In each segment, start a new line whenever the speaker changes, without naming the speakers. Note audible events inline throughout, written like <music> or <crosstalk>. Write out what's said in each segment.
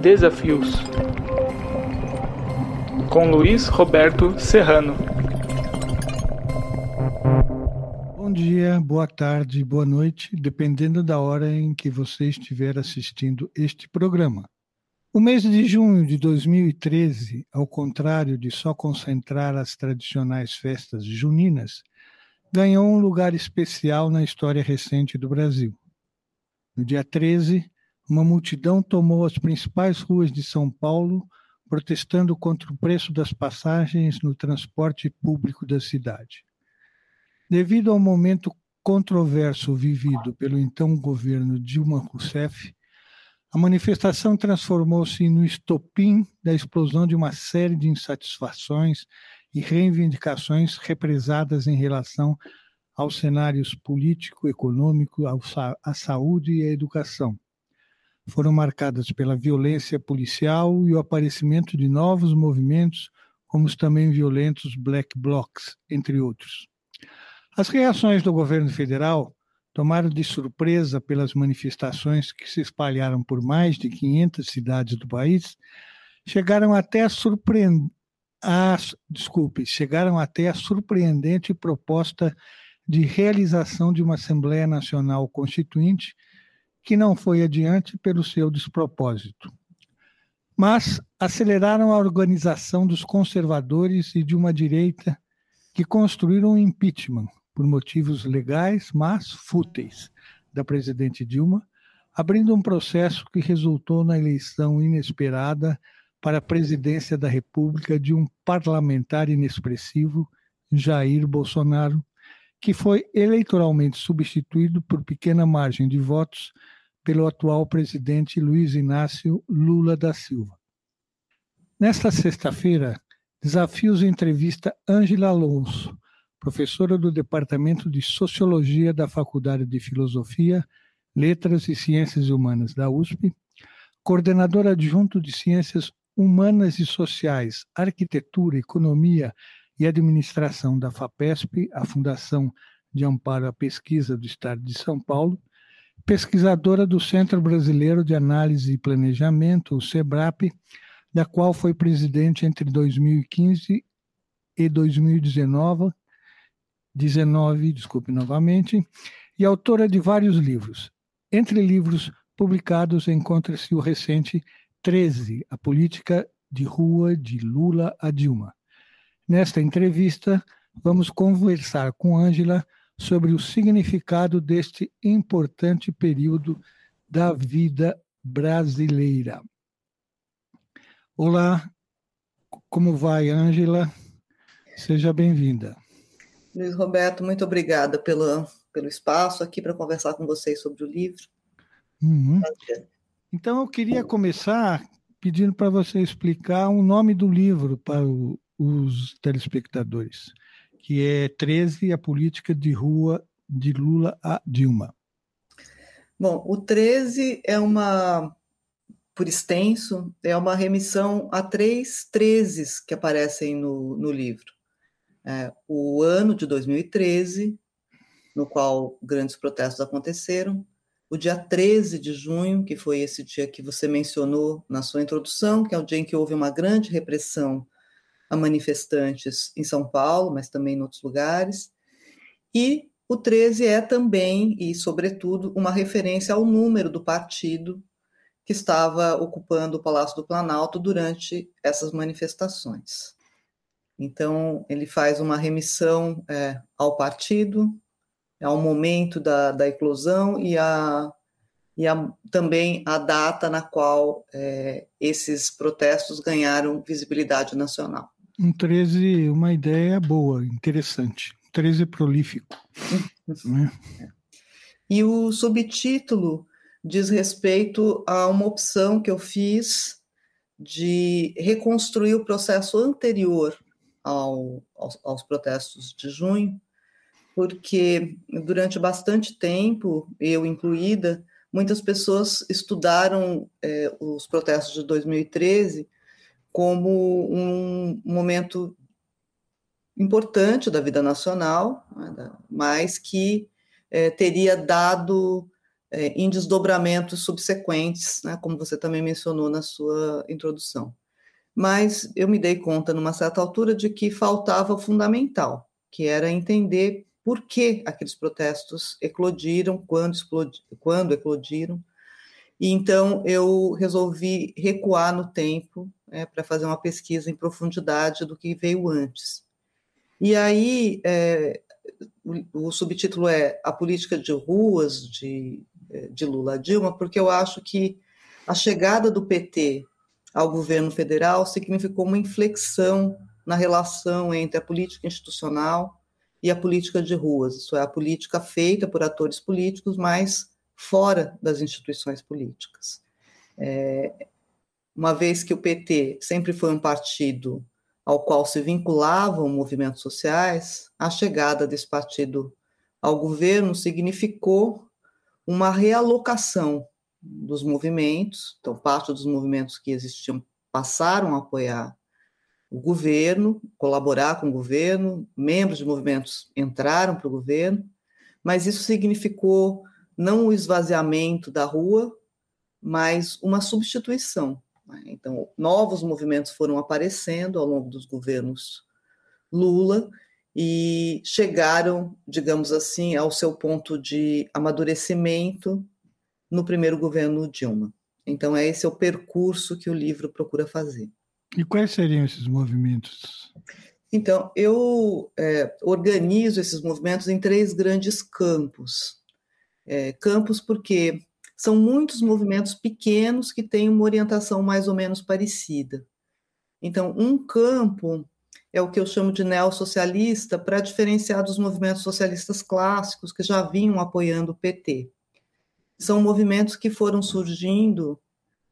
Desafios com Luiz Roberto Serrano.
Bom dia, boa tarde, boa noite, dependendo da hora em que você estiver assistindo este programa. O mês de junho de 2013, ao contrário de só concentrar as tradicionais festas juninas, ganhou um lugar especial na história recente do Brasil. No dia 13, uma multidão tomou as principais ruas de São Paulo, protestando contra o preço das passagens no transporte público da cidade. Devido ao momento controverso vivido pelo então governo Dilma Rousseff, a manifestação transformou-se no estopim da explosão de uma série de insatisfações e reivindicações represadas em relação aos cenários político, econômico, à saúde e à educação. Foram marcadas pela violência policial e o aparecimento de novos movimentos, como os também violentos Black Blocs, entre outros. As reações do governo federal tomaram de surpresa pelas manifestações que se espalharam por mais de 500 cidades do país, chegaram até a surpreender. A, desculpe, chegaram até a surpreendente proposta de realização de uma Assembleia Nacional Constituinte que não foi adiante pelo seu despropósito. Mas aceleraram a organização dos conservadores e de uma direita que construíram um impeachment, por motivos legais, mas fúteis, da presidente Dilma, abrindo um processo que resultou na eleição inesperada para a presidência da República de um parlamentar inexpressivo, Jair Bolsonaro, que foi eleitoralmente substituído por pequena margem de votos pelo atual presidente Luiz Inácio Lula da Silva. Nesta sexta-feira, Desafios entrevista Ângela Alonso, professora do Departamento de Sociologia da Faculdade de Filosofia, Letras e Ciências Humanas da USP, coordenadora adjunto de Ciências Humanas e Sociais, Arquitetura, Economia e Administração da FAPESP, a Fundação de Amparo à Pesquisa do Estado de São Paulo, pesquisadora do Centro Brasileiro de Análise e Planejamento, o SEBRAP, da qual foi presidente entre 2015 e 2019 19, desculpe novamente, e autora de vários livros. Entre livros publicados encontra-se o recente 13, A Política de Rua de Lula a Dilma. Nesta entrevista, vamos conversar com Ângela sobre o significado deste importante período da vida brasileira. Olá, como vai, Ângela? Seja bem-vinda.
Luiz Roberto, muito obrigada pelo, pelo espaço aqui para conversar com vocês sobre o livro.
Uhum. Então, eu queria começar pedindo para você explicar o nome do livro para o, os telespectadores, que é 13, a política de rua de Lula a Dilma.
Bom, o 13 é uma, por extenso, é uma remissão a três 13 que aparecem no, no livro é, o ano de 2013, no qual grandes protestos aconteceram, o dia 13 de junho, que foi esse dia que você mencionou na sua introdução, que é o dia em que houve uma grande repressão a manifestantes em São Paulo, mas também em outros lugares. E o 13 é também, e sobretudo, uma referência ao número do partido que estava ocupando o Palácio do Planalto durante essas manifestações. Então, ele faz uma remissão é, ao partido, ao momento da, da eclosão e, a, e a, também a data na qual é, esses protestos ganharam visibilidade nacional.
Um 13, uma ideia boa, interessante. 13 prolífico. né?
E o subtítulo diz respeito a uma opção que eu fiz de reconstruir o processo anterior ao, aos, aos protestos de junho, porque durante bastante tempo, eu incluída, muitas pessoas estudaram é, os protestos de 2013 como um momento importante da vida nacional, né, mas que é, teria dado é, em desdobramentos subsequentes, né, como você também mencionou na sua introdução. Mas eu me dei conta, numa certa altura, de que faltava o fundamental, que era entender por que aqueles protestos eclodiram, quando, quando eclodiram. E então eu resolvi recuar no tempo é, para fazer uma pesquisa em profundidade do que veio antes. E aí é, o, o, subtítulo é A Política de Ruas de, é, de Lula Dilma, porque eu acho que a chegada do PT ao governo federal significou uma inflexão na relação entre a política institucional e a política de ruas, isso é, a política feita por atores políticos, mas fora das instituições políticas. É, uma vez que o PT sempre foi um partido ao qual se vinculavam movimentos sociais, a chegada desse partido ao governo significou uma realocação dos movimentos, então parte dos movimentos que existiam passaram a apoiar o governo, colaborar com o governo, membros de movimentos entraram para o governo, mas isso significou não o esvaziamento da rua, mas uma substituição. Então, novos movimentos foram aparecendo ao longo dos governos Lula e chegaram, digamos assim, ao seu ponto de amadurecimento no primeiro governo Dilma. Então, é esse é o percurso que o livro procura fazer.
E quais seriam esses movimentos?
Então, eu é, organizo esses movimentos em três grandes campos. É, campos porque são muitos movimentos pequenos que têm uma orientação mais ou menos parecida. Então, um campo é o que eu chamo de neossocialista para diferenciar dos movimentos socialistas clássicos que já vinham apoiando o PT. São movimentos que foram surgindo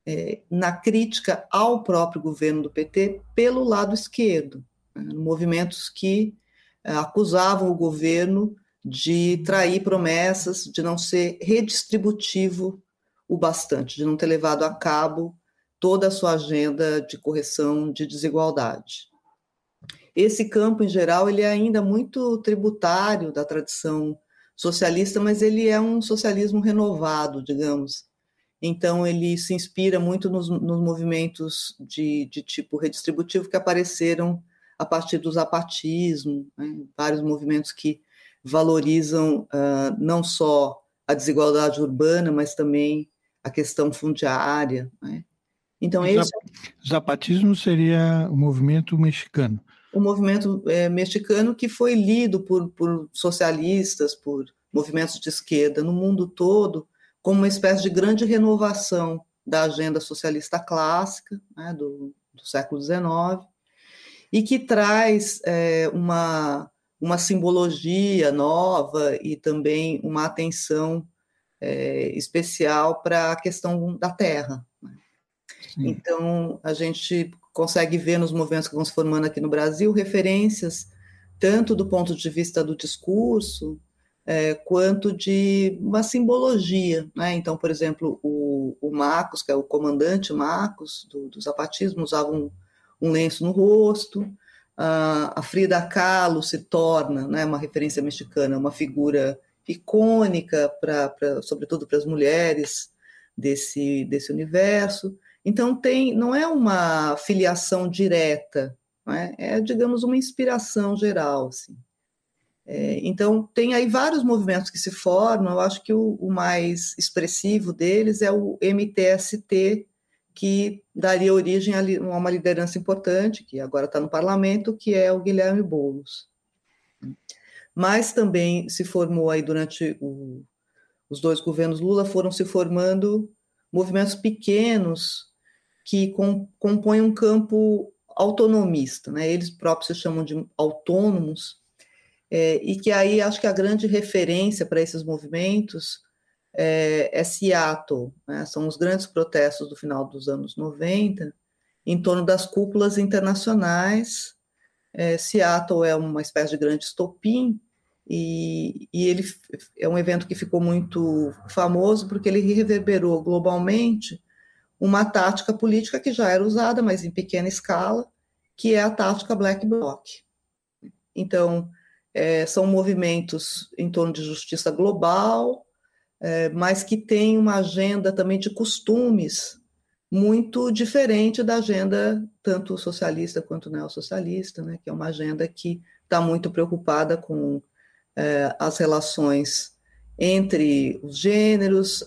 é, na crítica ao próprio governo do PT pelo lado esquerdo, né, movimentos que é, acusavam o governo de trair promessas, de não ser redistributivo o bastante, de não ter levado a cabo toda a sua agenda de correção de desigualdade. Esse campo, em geral, ele é ainda muito tributário da tradição socialista, mas ele é um socialismo renovado, digamos. Então, ele se inspira muito nos, nos movimentos de, de, tipo redistributivo que apareceram a partir do zapatismo, né? vários movimentos que valorizam uh, não só a desigualdade urbana, mas também a questão fundiária. Né?
Então, o esse... zapatismo seria o movimento mexicano.
O movimento é, mexicano que foi lido por, por socialistas, por movimentos de esquerda no mundo todo, como uma espécie de grande renovação da agenda socialista clássica né, do, do, século XIX e que traz é, uma, uma simbologia nova e também uma atenção é, especial para a questão da terra. Né. Então, a gente consegue ver nos movimentos que vão se formando aqui no Brasil referências tanto do ponto de vista do discurso, é, quanto de uma simbologia. Né? Então, por exemplo, o, o Marcos, que é o comandante Marcos do, do zapatismo, usava um, um lenço no rosto. A Frida Kahlo se torna né, uma referência mexicana, uma figura icônica, pra, pra sobretudo para as mulheres desse, desse universo. Então, tem, não é uma filiação direta, é? é, digamos, uma inspiração geral. Assim. É, então, tem aí vários movimentos que se formam, eu acho que o, o mais expressivo deles é o MTST, que daria origem a uma liderança importante, que agora está no parlamento, que é o Guilherme Boulos. Mas também se formou aí durante o, os dois governos Lula, foram se formando movimentos pequenos que com, compõem um campo autonomista, né? eles próprios se chamam de autônomos, é, e que aí acho que a grande referência para esses movimentos é, é Seattle, né? são os grandes protestos do final dos anos 90, em torno das cúpulas internacionais. É, Seattle é uma espécie de grande estopim, e, e, ele é um evento que ficou muito famoso porque ele reverberou globalmente uma tática política que já era usada, mas em pequena escala, que é a tática Black Bloc. Então, é, são movimentos em torno de justiça global, é, mas que tem uma agenda também de costumes muito diferente da agenda tanto socialista quanto neossocialista, né, que é uma agenda que está muito preocupada com é, as relações entre os gêneros,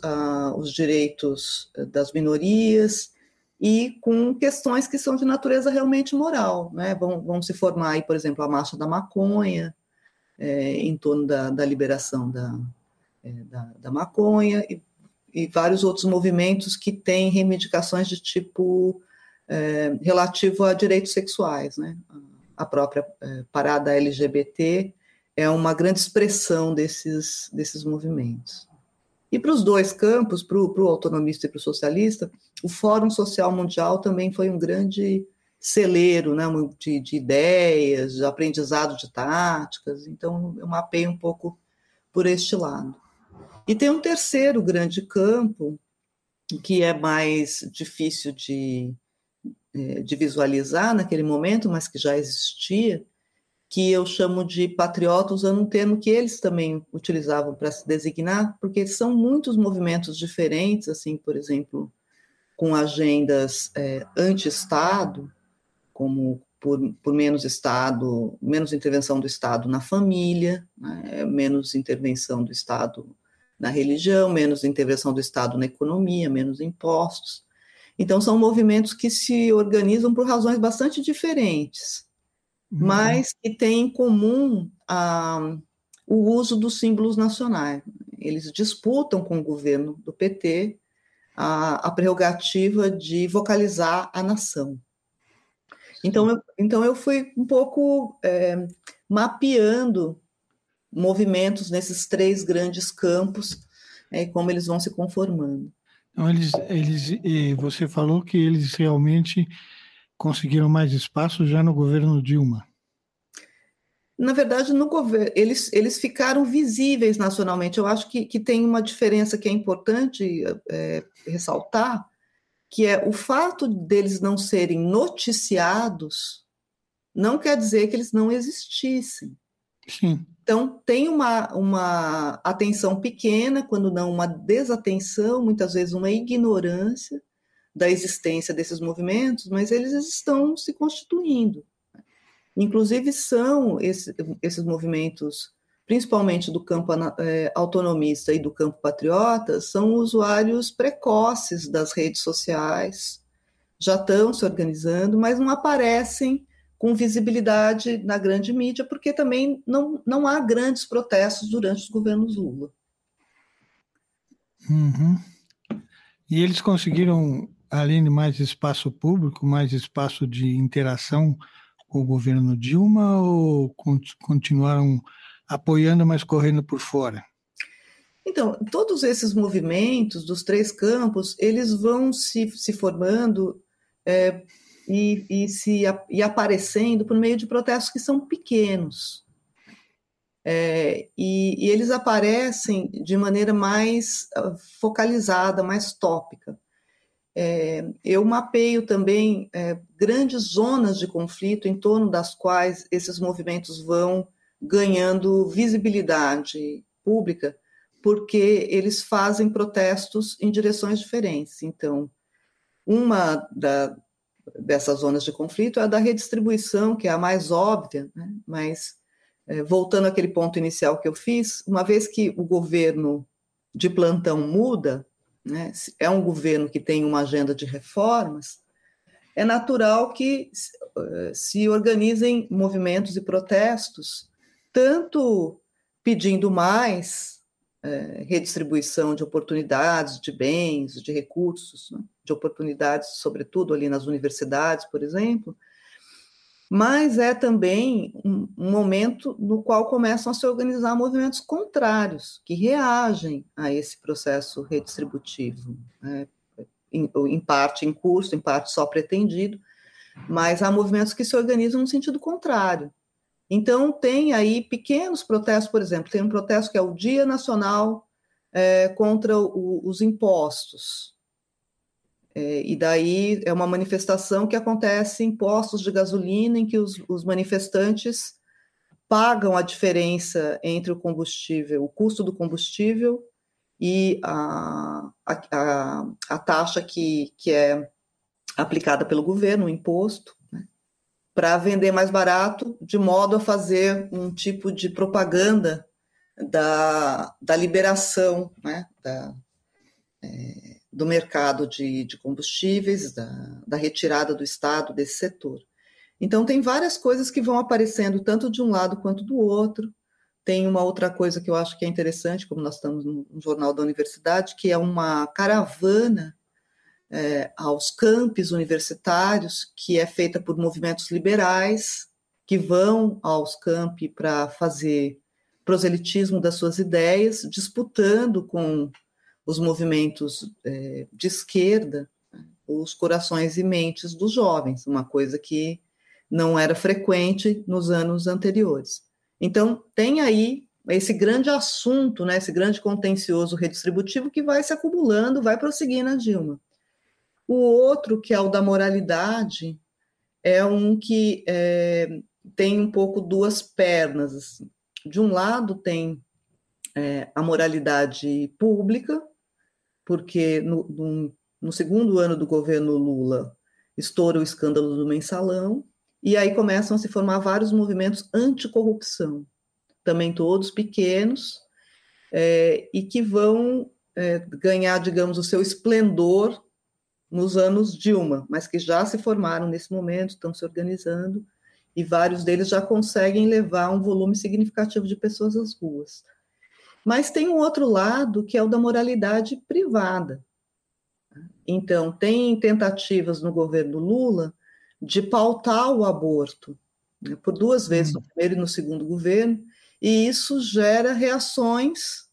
os direitos das minorias e com questões que são de natureza realmente moral. Né? Vão, vão se formar aí, por exemplo, a marcha da maconha, é, em torno da, da liberação da, é, da, da, maconha, e, e, vários outros movimentos que têm reivindicações de tipo é, relativo a direitos sexuais. Né? A própria é, parada LGBT é uma grande expressão desses, desses movimentos. E para os dois campos, para o autonomista e para o socialista, o Fórum Social Mundial também foi um grande celeiro né, de, de, ideias, de aprendizado de táticas, então eu mapei um pouco por este lado. E tem um terceiro grande campo, que é mais difícil de, é, de visualizar naquele momento, mas que já existia, que eu chamo de patriota, usando um termo que eles também utilizavam para se designar, porque são muitos movimentos diferentes, assim, por exemplo, com agendas é, anti-Estado, como por, por, menos Estado, menos intervenção do Estado na família, né, menos intervenção do Estado na religião, menos intervenção do Estado na economia, menos impostos. Então, são movimentos que se organizam por razões bastante diferentes uhum. mas que têm em comum a, o uso dos símbolos nacionais. Eles disputam com o governo do PT a, a prerrogativa de vocalizar a nação. Então eu, então eu fui um pouco é, mapeando movimentos nesses três grandes campos é, e como eles vão se conformando.
Então, eles, eles, você falou que eles realmente conseguiram mais espaço já no governo Dilma.
Na verdade, no governo, eles, eles ficaram visíveis nacionalmente. Eu acho que, que tem uma diferença que é importante é, ressaltar, que é o fato deles não serem noticiados não quer dizer que eles não existissem.
Sim.
Então, tem uma, uma atenção pequena, quando não uma desatenção, muitas vezes uma ignorância, da existência desses movimentos, mas eles estão se constituindo. Inclusive, são esse, esses movimentos, principalmente do campo é, autonomista e do campo patriota, são usuários precoces das redes sociais, já estão se organizando, mas não aparecem com visibilidade na grande mídia, porque também não, não há grandes protestos durante os governos Lula.
Uhum. E eles conseguiram além de mais espaço público, mais espaço de interação com o governo Dilma ou continuaram apoiando, mas correndo por fora?
Então, todos esses movimentos dos três campos, eles vão se, se formando é, e, e, se, e aparecendo por meio de protestos que são pequenos. É, e, e, eles aparecem de maneira mais ah, focalizada, mais tópica. É, eu mapeio também é, grandes zonas de conflito em torno das quais esses movimentos vão ganhando visibilidade pública, porque eles fazem protestos em direções diferentes. Então, uma da, dessas zonas de conflito é a da redistribuição, que é a mais óbvia, né? mas é, voltando àquele ponto inicial que eu fiz, uma vez que o governo de plantão muda, né, é um governo que tem uma agenda de reformas, é natural que eh, se organizem movimentos e protestos, tanto pedindo mais é, redistribuição de oportunidades, de bens, de recursos, né, de oportunidades, sobretudo ali nas universidades, por exemplo, mas é também um, um, momento no qual começam a se organizar movimentos contrários, que reagem a esse processo redistributivo, né? em, em, parte em curso, em parte só pretendido, mas há movimentos que se organizam no sentido contrário. Então, tem aí pequenos protestos, por exemplo, tem um protesto que é o Dia Nacional é, contra o, os Impostos, é, e daí é uma manifestação que acontece em postos de gasolina, em que os, os manifestantes pagam a diferença entre o combustível, o custo do combustível e a, a, a, taxa que, que é aplicada pelo governo, o imposto, para vender mais barato, de modo a fazer um tipo de propaganda da, da liberação né, da, é, do mercado de, de combustíveis, da, da retirada do Estado desse setor. Então, tem várias coisas que vão aparecendo, tanto de um lado quanto do outro. Tem uma outra coisa que eu acho que é interessante, como nós estamos no, jornal da universidade, que é uma caravana é, aos campos universitários, que é feita por movimentos liberais, que vão aos campi para fazer proselitismo das suas ideias, disputando com os movimentos é, de esquerda os corações e mentes dos jovens, uma coisa que não era frequente nos anos anteriores. Então, tem aí esse grande assunto, né, esse grande contencioso redistributivo que vai se acumulando, vai prosseguir na Dilma. O outro, que é o da moralidade, é um que é, tem um pouco duas pernas. Assim. De um lado, tem é, a moralidade pública, porque no, no, no segundo ano do governo Lula estoura o escândalo do mensalão, e aí começam a se formar vários movimentos anticorrupção, também todos pequenos, é, e que vão é, ganhar, digamos, o seu esplendor nos anos Dilma, mas que já se formaram nesse momento, estão se organizando, e vários deles já conseguem levar um volume significativo de pessoas às ruas. Mas tem um outro lado, que é o da moralidade privada. Então, tem tentativas no governo Lula de pautar o aborto, né, por duas vezes, no hum. primeiro e no segundo governo, e isso gera reações,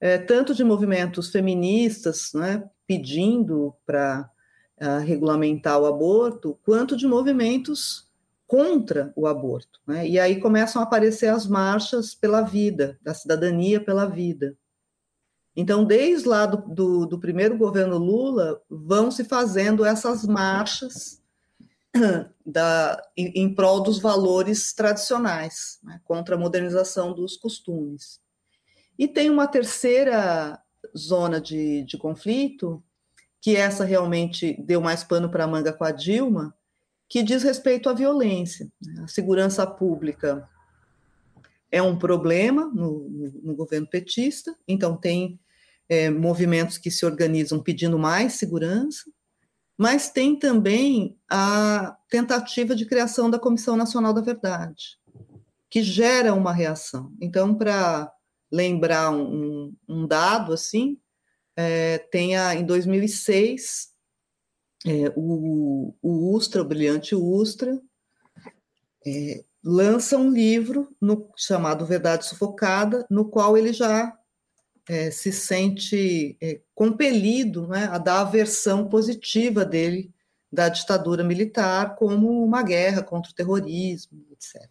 é, tanto de movimentos feministas, né, pedindo para uh, regulamentar o aborto, quanto de movimentos contra o aborto. Né? E aí começam a aparecer as marchas pela vida, da cidadania pela vida. Então, desde lá do, do, do primeiro governo Lula, vão se fazendo essas marchas <clears throat> da, em, em prol dos valores tradicionais, né? contra a modernização dos costumes. E tem uma terceira zona de, de conflito, que essa realmente deu mais pano para a manga com a Dilma, que diz respeito à violência. A segurança pública é um problema no, no, no governo petista, então tem é, movimentos que se organizam pedindo mais segurança, mas tem também a tentativa de criação da Comissão Nacional da Verdade, que gera uma reação. Então, para lembrar um, um, dado assim, é, tem a, em 2006 é, o, o Ustra, o brilhante Ustra, é, lança um livro no, chamado Verdade Sufocada, no qual ele já é, se sente é, compelido né, a dar a versão positiva dele da ditadura militar como uma guerra contra o terrorismo, etc.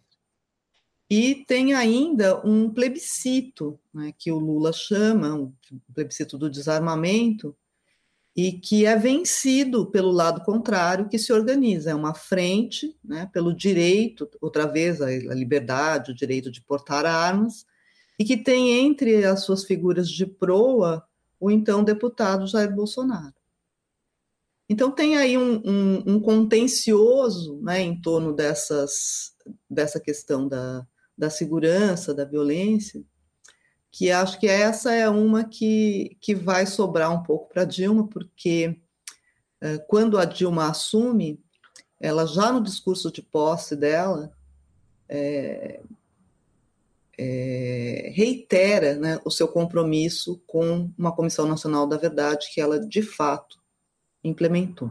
E tem ainda um plebiscito, né, que o Lula chama, um plebiscito do desarmamento, e que é vencido pelo lado contrário que se organiza. É uma frente né, pelo direito, outra vez, a liberdade, o direito de portar armas, e que tem entre as suas figuras de proa o então deputado Jair Bolsonaro. Então tem aí um, um, um contencioso né, em torno dessas, dessa questão da, da segurança, da violência, que acho que essa é uma que, que vai sobrar um pouco para Dilma, porque é, quando a Dilma assume, ela já no discurso de posse dela é, é, reitera né, o seu compromisso com uma Comissão Nacional da Verdade que ela de fato implementou.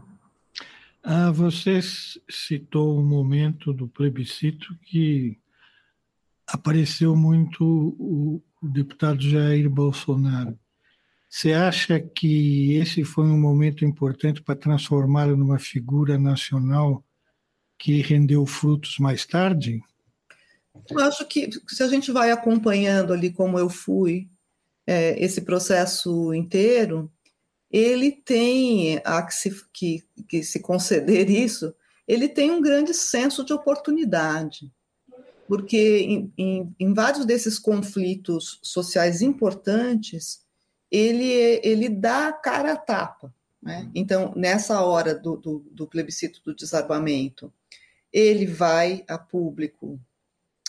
Ah, você citou o momento do plebiscito que apareceu muito o, o deputado Jair Bolsonaro. Você acha que esse foi um momento importante para transformá-lo numa figura nacional que rendeu frutos mais tarde?
Eu acho que se a gente vai acompanhando ali como eu fui é, esse processo inteiro, ele tem a que se, que, que se conceder isso, ele tem um grande senso de oportunidade, porque em, em, em vários desses conflitos sociais importantes, ele, ele dá cara a tapa. Né? Então, nessa hora do, do, do plebiscito do desarmamento, ele vai a público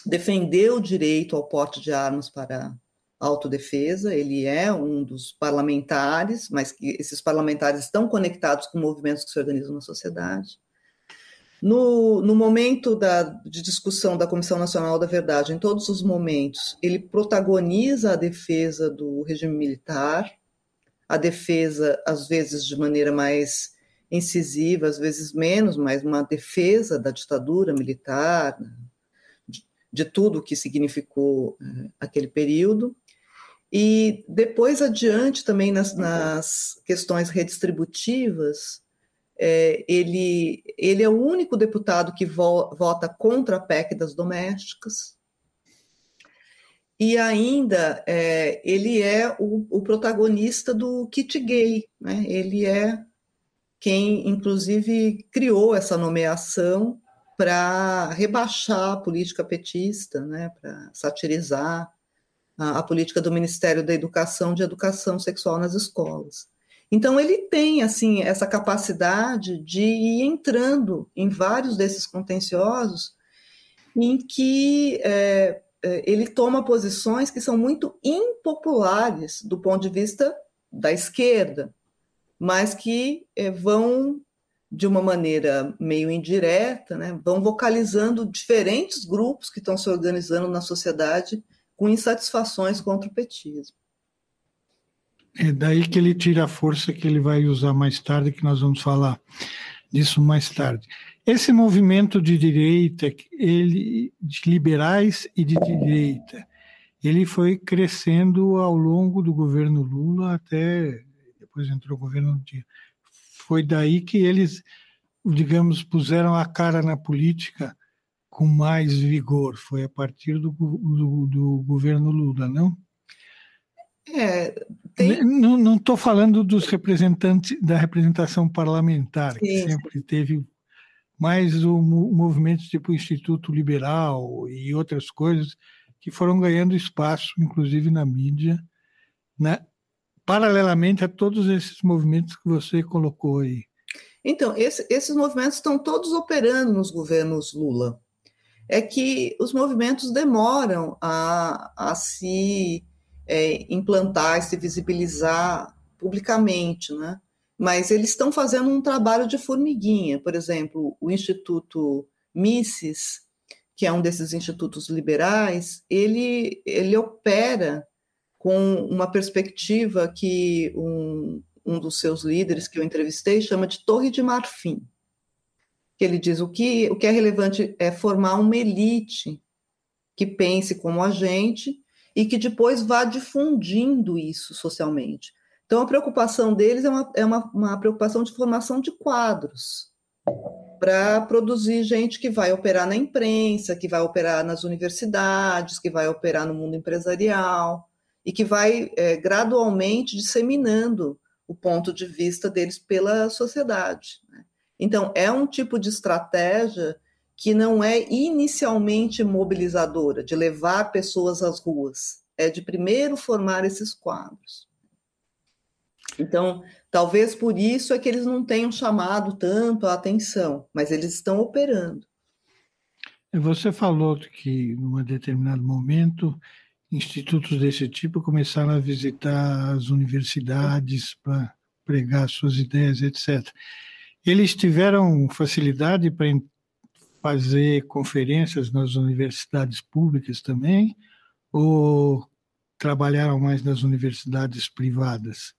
defender o direito ao porte de armas para autodefesa, ele é um dos parlamentares, mas que esses parlamentares estão conectados com movimentos que se organizam na sociedade. No, no momento da, de discussão da Comissão Nacional da Verdade, em todos os momentos, ele protagoniza a defesa do regime militar, a defesa, às vezes de maneira mais incisiva, às vezes menos, mas uma defesa da ditadura militar, de, de tudo o que significou uh, aquele período. E depois adiante também nas, nas questões redistributivas, é, ele, ele é o único deputado que vo, vota contra a PEC das domésticas. E ainda é, ele é o, o, protagonista do kit gay, né? ele é quem, inclusive, criou essa nomeação para rebaixar a política petista, né? para satirizar a, a política do Ministério da Educação de educação sexual nas escolas. Então ele tem assim essa capacidade de ir entrando em vários desses contenciosos em que é, é, ele toma posições que são muito impopulares do ponto de vista da esquerda, mas que é, vão de uma maneira meio indireta, né, vão vocalizando diferentes grupos que estão se organizando na sociedade com insatisfações contra o petismo.
É daí que ele tira a força que ele vai usar mais tarde, que nós vamos falar disso mais tarde. Esse movimento de direita, ele de liberais e de direita, ele foi crescendo ao longo do governo Lula até depois entrou o governo Dilma. Foi daí que eles, digamos, puseram a cara na política com mais vigor. Foi a partir do, do, do governo Lula, não?
É,
tem... Não estou falando dos representantes da representação parlamentar, sim, que sempre teve mais o movimento tipo Instituto Liberal e outras coisas que foram ganhando espaço, inclusive na mídia, né? paralelamente a todos esses movimentos que você colocou aí.
Então, esse, esses movimentos estão todos operando nos governos Lula. É que os movimentos demoram a, a se é, implantar, se visibilizar publicamente, né? Mas eles estão fazendo um trabalho de formiguinha. Por exemplo, o Instituto Mises, que é um desses institutos liberais, ele, ele opera com uma perspectiva que um, um dos seus líderes que eu entrevistei chama de Torre de Marfim. Que ele diz o que, o que é relevante é formar uma elite que pense como a gente e que depois vá difundindo isso socialmente. Então, a preocupação deles é uma, é uma, uma preocupação de formação de quadros, para produzir gente que vai operar na imprensa, que vai operar nas universidades, que vai operar no mundo empresarial, e que vai é, gradualmente disseminando o ponto de vista deles pela sociedade. Né? Então, é um tipo de estratégia que não é inicialmente mobilizadora, de levar pessoas às ruas, é de primeiro formar esses quadros. Então, talvez por isso é que eles não tenham chamado tanto a atenção, mas eles estão operando.
Você falou que, num determinado momento, institutos desse tipo começaram a visitar as universidades para pregar suas ideias, etc. Eles tiveram facilidade para fazer conferências nas universidades públicas também, ou trabalharam mais nas universidades privadas?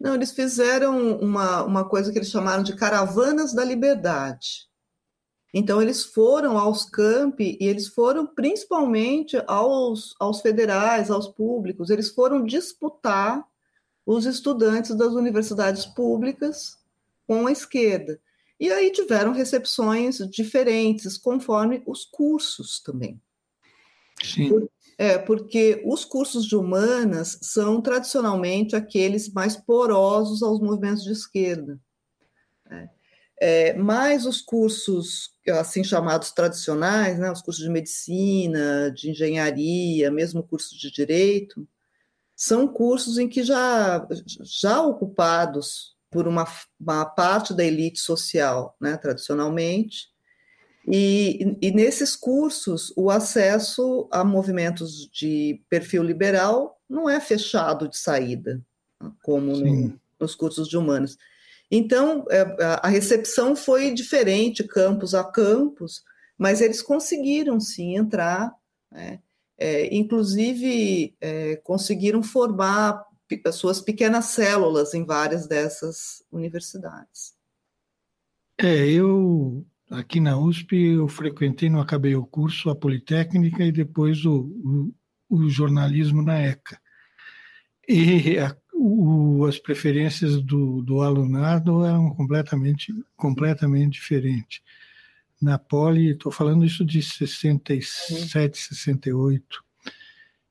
Não, eles fizeram uma, uma coisa que eles chamaram de caravanas da liberdade. Então, eles foram aos campi e eles foram principalmente aos, aos federais, aos públicos, eles foram disputar os estudantes das universidades públicas com a esquerda. E aí tiveram recepções diferentes, conforme os cursos também.
Sim. Por,
é, porque os cursos de humanas são tradicionalmente aqueles mais porosos aos movimentos de esquerda. É. É, mas os cursos assim chamados tradicionais, né, os cursos de medicina, de engenharia, mesmo cursos de direito, são cursos em que já, já ocupados por uma, uma parte da elite social, né, tradicionalmente, e, e, nesses cursos, o acesso a movimentos de perfil liberal não é fechado de saída, como no, nos cursos de humanos. Então, é, a recepção foi diferente, campus a campus, mas eles conseguiram sim entrar, né? é, inclusive é, conseguiram formar suas pequenas células em várias dessas universidades.
É, eu aqui na USP eu frequentei, não acabei o curso, a Politécnica e depois o, o, o jornalismo na ECA. E a, o, as preferências do, do alunado eram completamente, completamente diferentes. Na Poli, estou falando isso de 67, 68,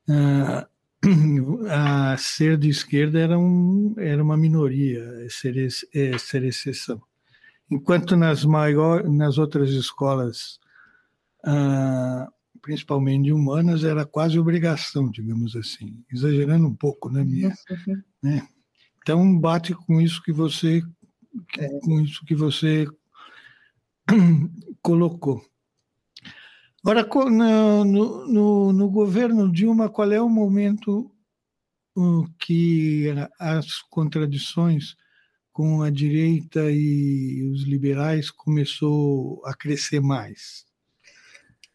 ah, <clears throat> a ser de esquerda era, um, era uma minoria, ser, é, ser exceção. Enquanto nas, maior, nas outras escolas, ah, principalmente humanas, era quase obrigação, digamos assim, exagerando um pouco, né, minha? Uhum. Né? Então bate com isso que você, é. com isso que você <clears throat> colocou. Agora, no, no, no, governo Dilma, qual é o momento que as contradições com a direita e os liberais começou a crescer mais?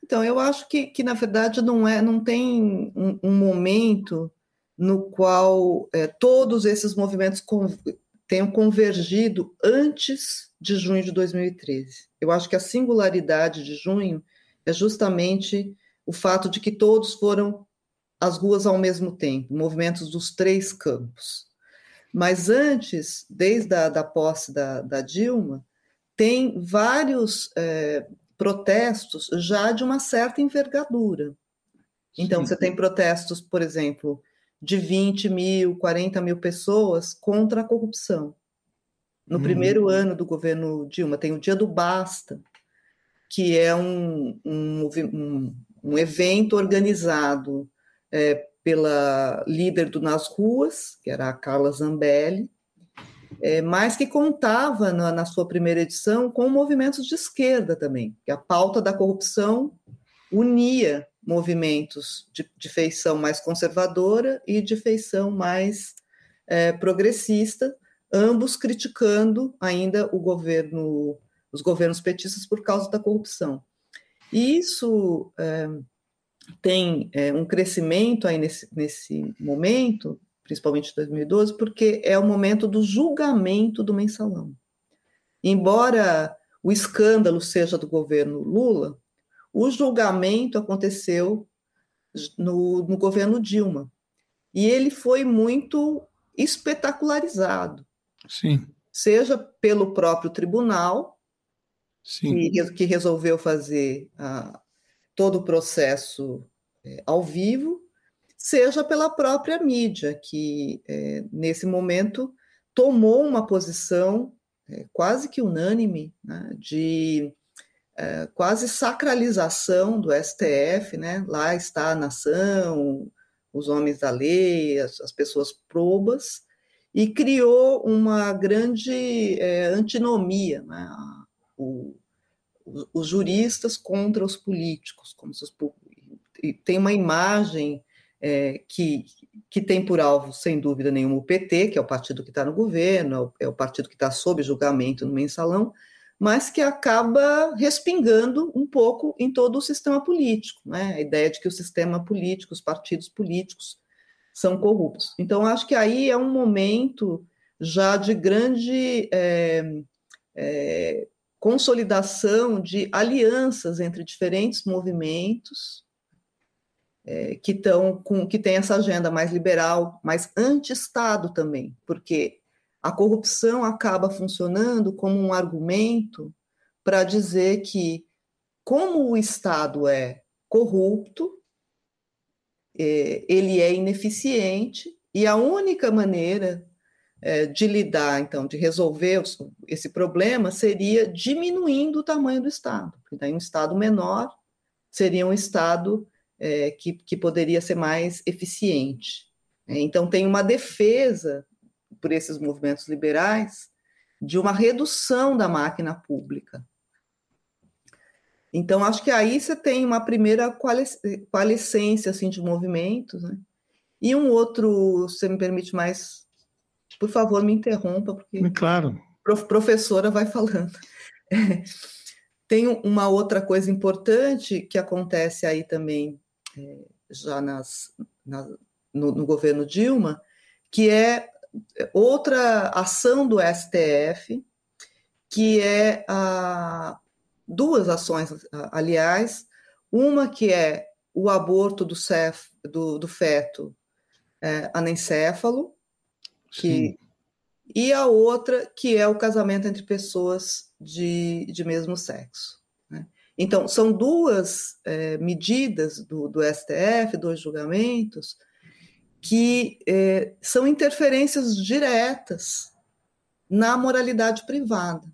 Então, eu acho que, que na verdade não é, não tem um, um momento no qual é, todos esses movimentos con tenham convergido antes de junho de 2013. Eu acho que a singularidade de junho é justamente o fato de que todos foram às ruas ao mesmo tempo, movimentos dos três campos. Mas antes, desde a da posse da, da Dilma, tem vários é, protestos já de uma certa envergadura. Então, Sim. você tem protestos, por exemplo, de 20 mil, 40 mil pessoas contra a corrupção. No uhum. primeiro ano do governo Dilma, tem o Dia do Basta, que é um, um, um, um evento organizado é, pela líder do Nas Ruas, que era a Carla Zambelli, é, mas que contava na, na, sua primeira edição com movimentos de esquerda também, que a pauta da corrupção unia movimentos de, de feição mais conservadora e de feição mais é, progressista, ambos criticando ainda o governo, os governos petistas por causa da corrupção. E isso é, tem é, um crescimento aí nesse, nesse momento, principalmente em 2012, porque é o momento do julgamento do mensalão. Embora o escândalo seja do governo Lula, o julgamento aconteceu no, no governo Dilma. E ele foi muito espetacularizado.
Sim.
Seja pelo próprio tribunal,
Sim.
Que, que resolveu fazer todo o processo é, ao vivo, seja pela própria mídia, que é, nesse momento tomou uma posição é, quase que unânime né, de quase sacralização do STF, né? Lá está a nação, os homens da lei, as, as pessoas probas, e criou uma grande antinomia, né? O, os juristas contra os políticos, como se os, tem uma imagem é, que, que tem por alvo, sem dúvida nenhuma, o PT, que é o partido que está no governo, é o, é o partido que está sob julgamento no mensalão, mas que acaba respingando um pouco em todo o sistema político, né? a ideia de que o sistema político, os partidos políticos são corruptos. Então, acho que aí é um momento já de grande é, é, consolidação de alianças entre diferentes movimentos é, que estão com que tem essa agenda mais liberal, mais anti-Estado também, porque a corrupção acaba funcionando como um argumento para dizer que, como o Estado é corrupto, é, ele é ineficiente e a única maneira é, de lidar, então, de resolver esse problema seria diminuindo o tamanho do Estado. Porque daí um Estado menor seria um Estado é, que, que poderia ser mais eficiente. Então, tem uma defesa por esses movimentos liberais de uma redução da máquina pública. Então, acho que aí você tem uma primeira coalescência assim, de movimentos, né? E um outro, se me permite mais, por favor, me interrompa, porque
claro.
a professora vai falando. Tem uma outra coisa importante que acontece aí também, é, já nas, na, no, no governo Dilma, que é outra ação do STF, que é a, duas ações, aliás, uma que é o aborto do, cef, do, do feto é, anencéfalo, que, e a outra que é o casamento entre pessoas de, de mesmo sexo. Né? Então, são duas é, medidas do, do STF, dois julgamentos, que é, são interferências diretas na moralidade privada.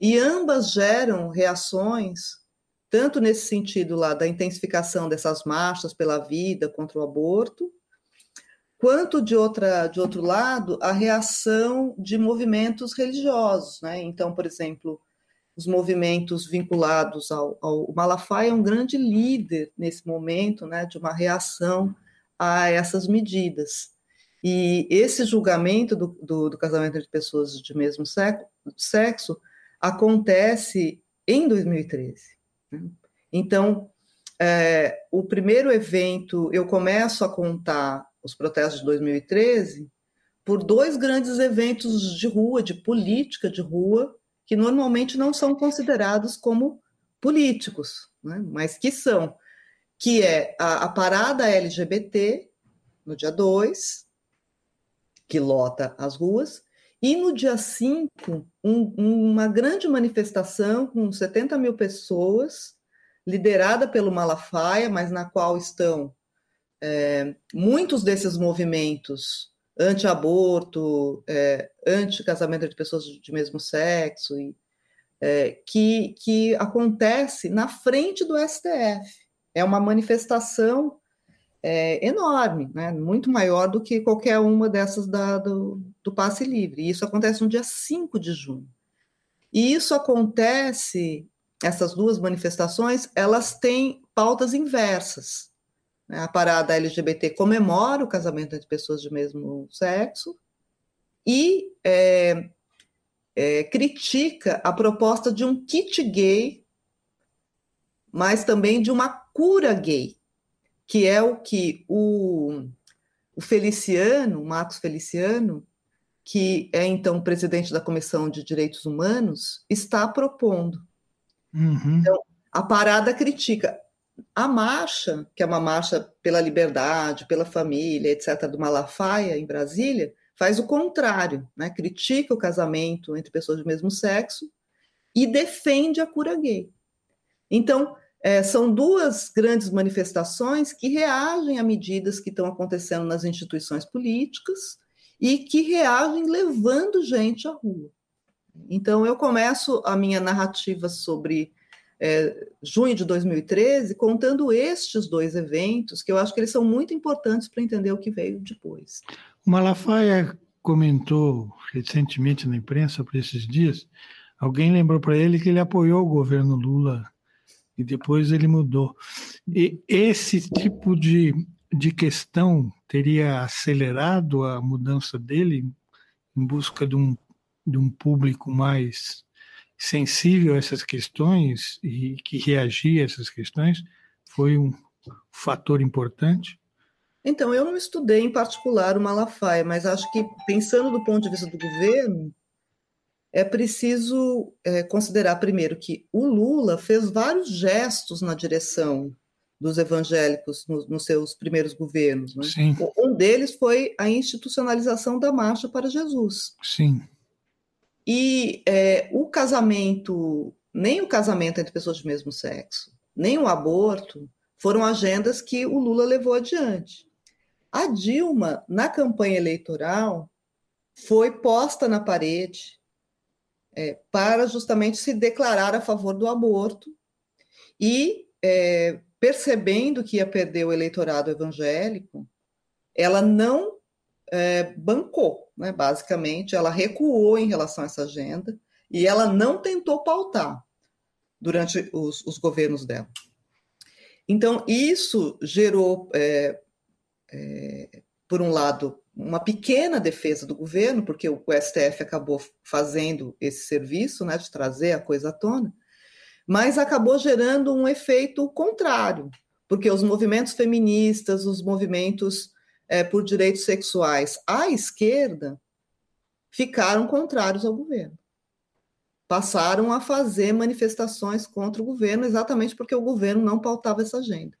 E ambas geram reações, tanto nesse sentido lá da intensificação dessas marchas pela vida contra o aborto, quanto de outra de outro lado a reação de movimentos religiosos, né? Então, por exemplo, os movimentos vinculados ao, ao Malafaia é um grande líder nesse momento, né, de uma reação a essas medidas. E esse julgamento do, do, do casamento entre pessoas de mesmo sexo acontece em 2013. Né? Então, é, o primeiro evento, eu começo a contar os protestos de 2013 por dois grandes eventos de rua, de política de rua, que normalmente não são considerados como políticos, né? mas que são, que é a, a parada LGBT, no dia 2, que lota as ruas, e no dia 5, um, uma grande manifestação com 70 mil pessoas, liderada pelo Malafaia, mas na qual estão é, muitos desses movimentos anti-aborto, é, anti-casamento de pessoas de mesmo sexo, e, é, que, que acontece na frente do STF. É uma manifestação é, enorme, né? muito maior do que qualquer uma dessas da, do, do passe livre. E isso acontece no dia 5 de junho. E isso acontece, essas duas manifestações, elas têm pautas inversas. Né? A parada LGBT comemora o casamento entre pessoas de mesmo sexo e é, é, critica a proposta de um kit gay, mas também de uma cura gay que é o que o, o Feliciano, o Marcos Feliciano, que é então presidente da Comissão de Direitos Humanos, está propondo.
Uhum.
Então, a parada critica. A marcha, que é uma marcha pela liberdade, pela família, etc., do Malafaia, em Brasília, faz o contrário, né? critica o casamento entre pessoas do mesmo sexo e defende a cura gay. Então, é, são duas grandes manifestações que reagem a medidas que estão acontecendo nas instituições políticas e que reagem levando gente à rua. Então, eu começo a minha narrativa sobre é, junho de 2013 contando estes dois eventos, que eu acho que eles são muito importantes para entender o que veio depois.
O Malafaia comentou recentemente na imprensa, por esses dias, alguém lembrou para ele que ele apoiou o governo Lula e depois ele mudou. E esse tipo de, de questão teria acelerado a mudança dele em busca de um, de um público mais sensível a essas questões e que reagia a essas questões? Foi um fator importante?
Então, eu não estudei em particular o Malafaia, mas acho que, pensando do ponto de vista do governo, é preciso é, considerar primeiro que o Lula fez vários gestos na direção dos evangélicos no, nos seus primeiros governos. Né? Um deles foi a institucionalização da Marcha para Jesus.
Sim.
E é, o casamento, nem o casamento entre pessoas do mesmo sexo, nem o aborto, foram agendas que o Lula levou adiante. A Dilma, na campanha eleitoral, foi posta na parede é, para justamente se declarar a favor do aborto e, é, percebendo que ia perder o eleitorado evangélico, ela não é, bancou, né? basicamente, ela recuou em relação a essa agenda e ela não tentou pautar durante os, os governos dela. Então, isso gerou, é, é, por um lado, uma pequena defesa do governo, porque o STF acabou fazendo esse serviço, né, de trazer a coisa à tona, mas acabou gerando um efeito contrário, porque os movimentos feministas, os movimentos é, por direitos sexuais à esquerda ficaram contrários ao governo. Passaram a fazer manifestações contra o governo, exatamente porque o governo não pautava essa agenda.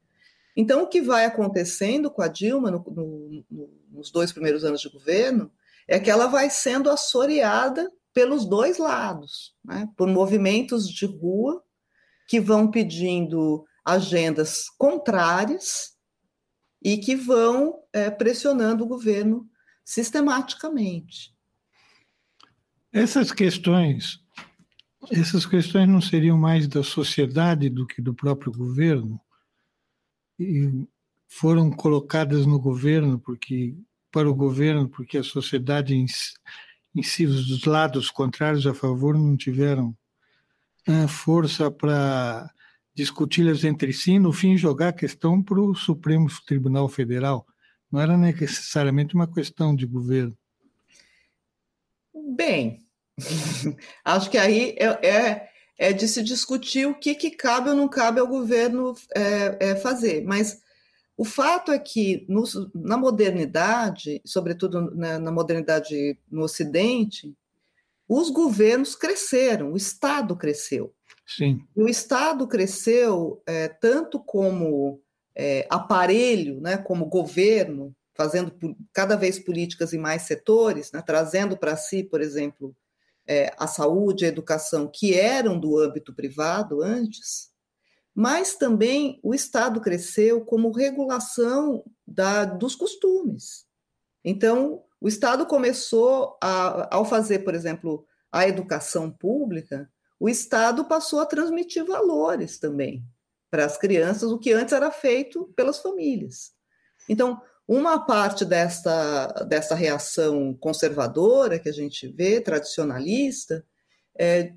Então, o que vai acontecendo com a Dilma no, no, no, nos dois primeiros anos de governo é que ela vai sendo assoreada pelos dois lados, né? por movimentos de rua que vão pedindo agendas contrárias e que vão é, pressionando o governo sistematicamente.
Essas questões, essas questões não seriam mais da sociedade do que do próprio governo? e foram colocadas no governo porque para o governo porque a sociedade em, em si os lados contrários a favor não tiveram uh, força para discuti-las entre si no fim jogar a questão para o Supremo Tribunal Federal não era necessariamente uma questão de governo
bem <laughs> acho que aí é, é é de se discutir o que, que cabe ou não cabe ao governo é, é, fazer. Mas o fato é que no, na modernidade, sobretudo na, na, modernidade no Ocidente, os governos cresceram, o Estado cresceu.
Sim.
E o Estado cresceu é, tanto como é, aparelho, né, como governo, fazendo cada vez políticas em mais setores, né, trazendo para si, por exemplo, é, a saúde, a educação, que eram do âmbito privado antes, mas também o Estado cresceu como regulação da, dos costumes. Então, o Estado começou a, ao fazer, por exemplo, a educação pública, o Estado passou a transmitir valores também para as crianças, o que antes era feito pelas famílias. Então, uma parte desta, dessa reação conservadora que a gente vê, tradicionalista, é,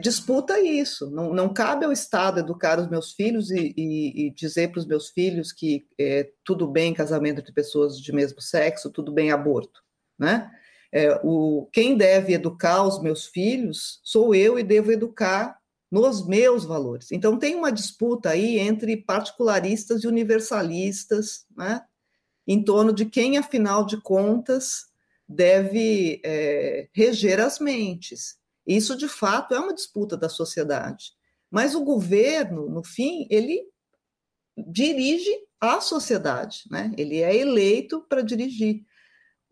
disputa isso. Não, não cabe ao Estado educar os meus filhos e, e, e dizer para os meus filhos que é, tudo bem casamento entre pessoas de mesmo sexo, tudo bem aborto. Né? É, o, quem deve educar os meus filhos sou eu e devo educar nos meus valores. Então, tem uma disputa aí entre particularistas e universalistas, né? em torno de quem, afinal de contas, deve é, reger as mentes. Isso, de fato, é uma disputa da sociedade. Mas o governo, no fim, ele dirige a sociedade, né? ele é eleito para dirigir.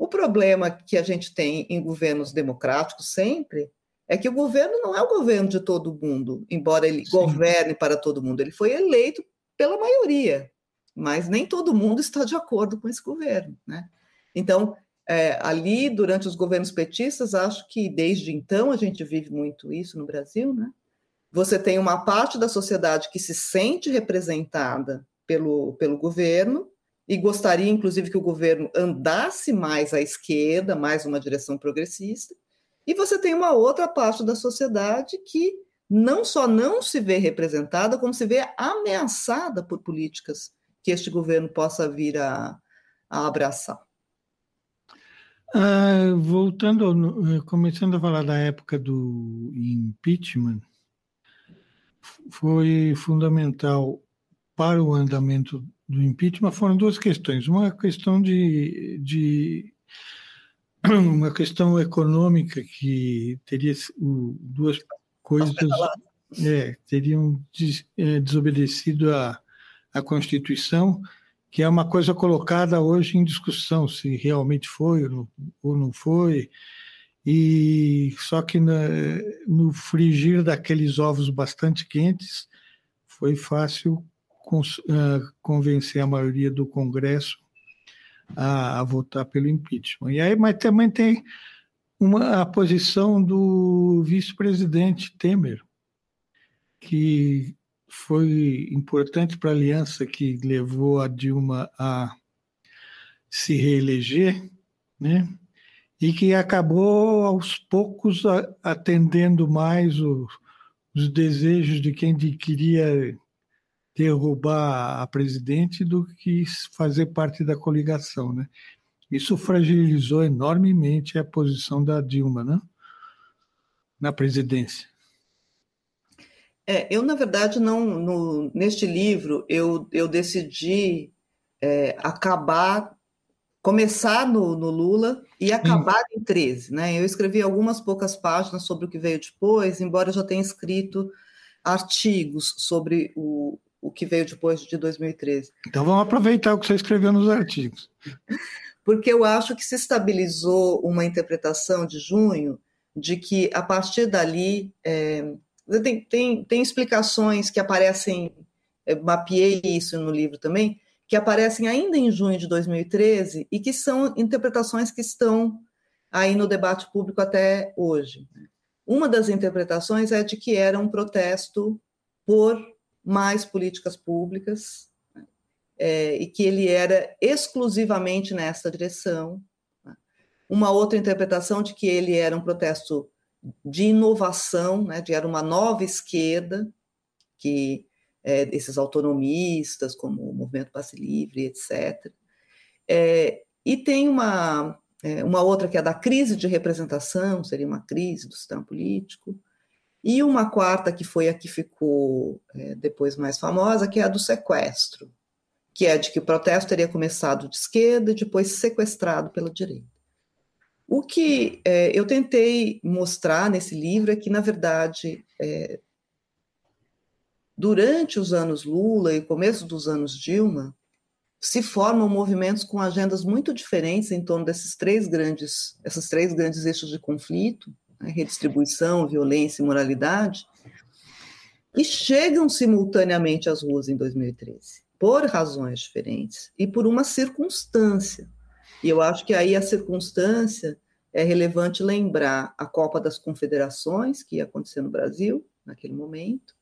O problema que a gente tem em governos democráticos sempre é que o governo não é o governo de todo mundo, embora ele Sim. governe para todo mundo, ele foi eleito pela maioria mas nem todo mundo está de acordo com esse governo, né? Então, é, ali, durante os governos petistas, acho que desde então a gente vive muito isso no Brasil, né? Você tem uma parte da sociedade que se sente representada pelo, pelo governo e gostaria, inclusive, que o governo andasse mais à esquerda, mais uma direção progressista, e você tem uma outra parte da sociedade que não só não se vê representada, como se vê ameaçada por políticas que este governo possa vir a, a abraçar.
Ah, voltando, começando a falar da época do impeachment, foi fundamental para o andamento do impeachment foram duas questões. Uma questão de, de uma questão econômica que teria duas coisas é, teriam des, é, desobedecido a a Constituição, que é uma coisa colocada hoje em discussão, se realmente foi ou não foi, e só que na, no frigir daqueles ovos bastante quentes, foi fácil convencer a maioria do Congresso a, a, votar pelo impeachment. E aí, mas também tem uma, a posição do vice-presidente Temer, que foi importante para a aliança que levou a Dilma a se reeleger, né? E que acabou aos poucos atendendo mais os desejos de quem queria derrubar a presidente do que fazer parte da coligação, né? Isso fragilizou enormemente a posição da Dilma, né? Na presidência.
É, eu, na verdade, não. No, neste livro, eu, eu decidi é, acabar, começar no, no Lula e acabar em 13. Né? Eu escrevi algumas poucas páginas sobre o que veio depois, embora eu já tenha escrito artigos sobre o, o que veio depois de 2013.
Então vamos aproveitar o que você escreveu nos artigos.
Porque eu acho que se estabilizou uma interpretação de junho de que, a partir dali, é, tem, tem, tem explicações que aparecem, mapeei isso no livro também, que aparecem ainda em junho de 2013 e que são interpretações que estão aí no debate público até hoje. Uma das interpretações é de que era um protesto por mais políticas públicas é, e que ele era exclusivamente nessa direção. Uma outra interpretação de que ele era um protesto de inovação, né, de era uma nova esquerda, que é, esses autonomistas, como o Movimento Passe Livre, etc. É, e tem uma, é, uma outra que é da crise de representação, seria uma crise do sistema político, e uma quarta que foi a que ficou é, depois mais famosa, que é a do sequestro, que é de que o protesto teria começado de esquerda e depois sequestrado pela direita. O que é, eu tentei mostrar nesse livro é que, na verdade, é, durante os anos Lula e começo dos anos Dilma, se formam movimentos com agendas muito diferentes em torno desses três grandes, esses três grandes eixos de conflito, redistribuição, violência e moralidade, que chegam simultaneamente às ruas em 2013, por razões diferentes e por uma circunstância. E eu acho que aí a circunstância é relevante lembrar a Copa das Confederações, que ia acontecer no Brasil, naquele momento,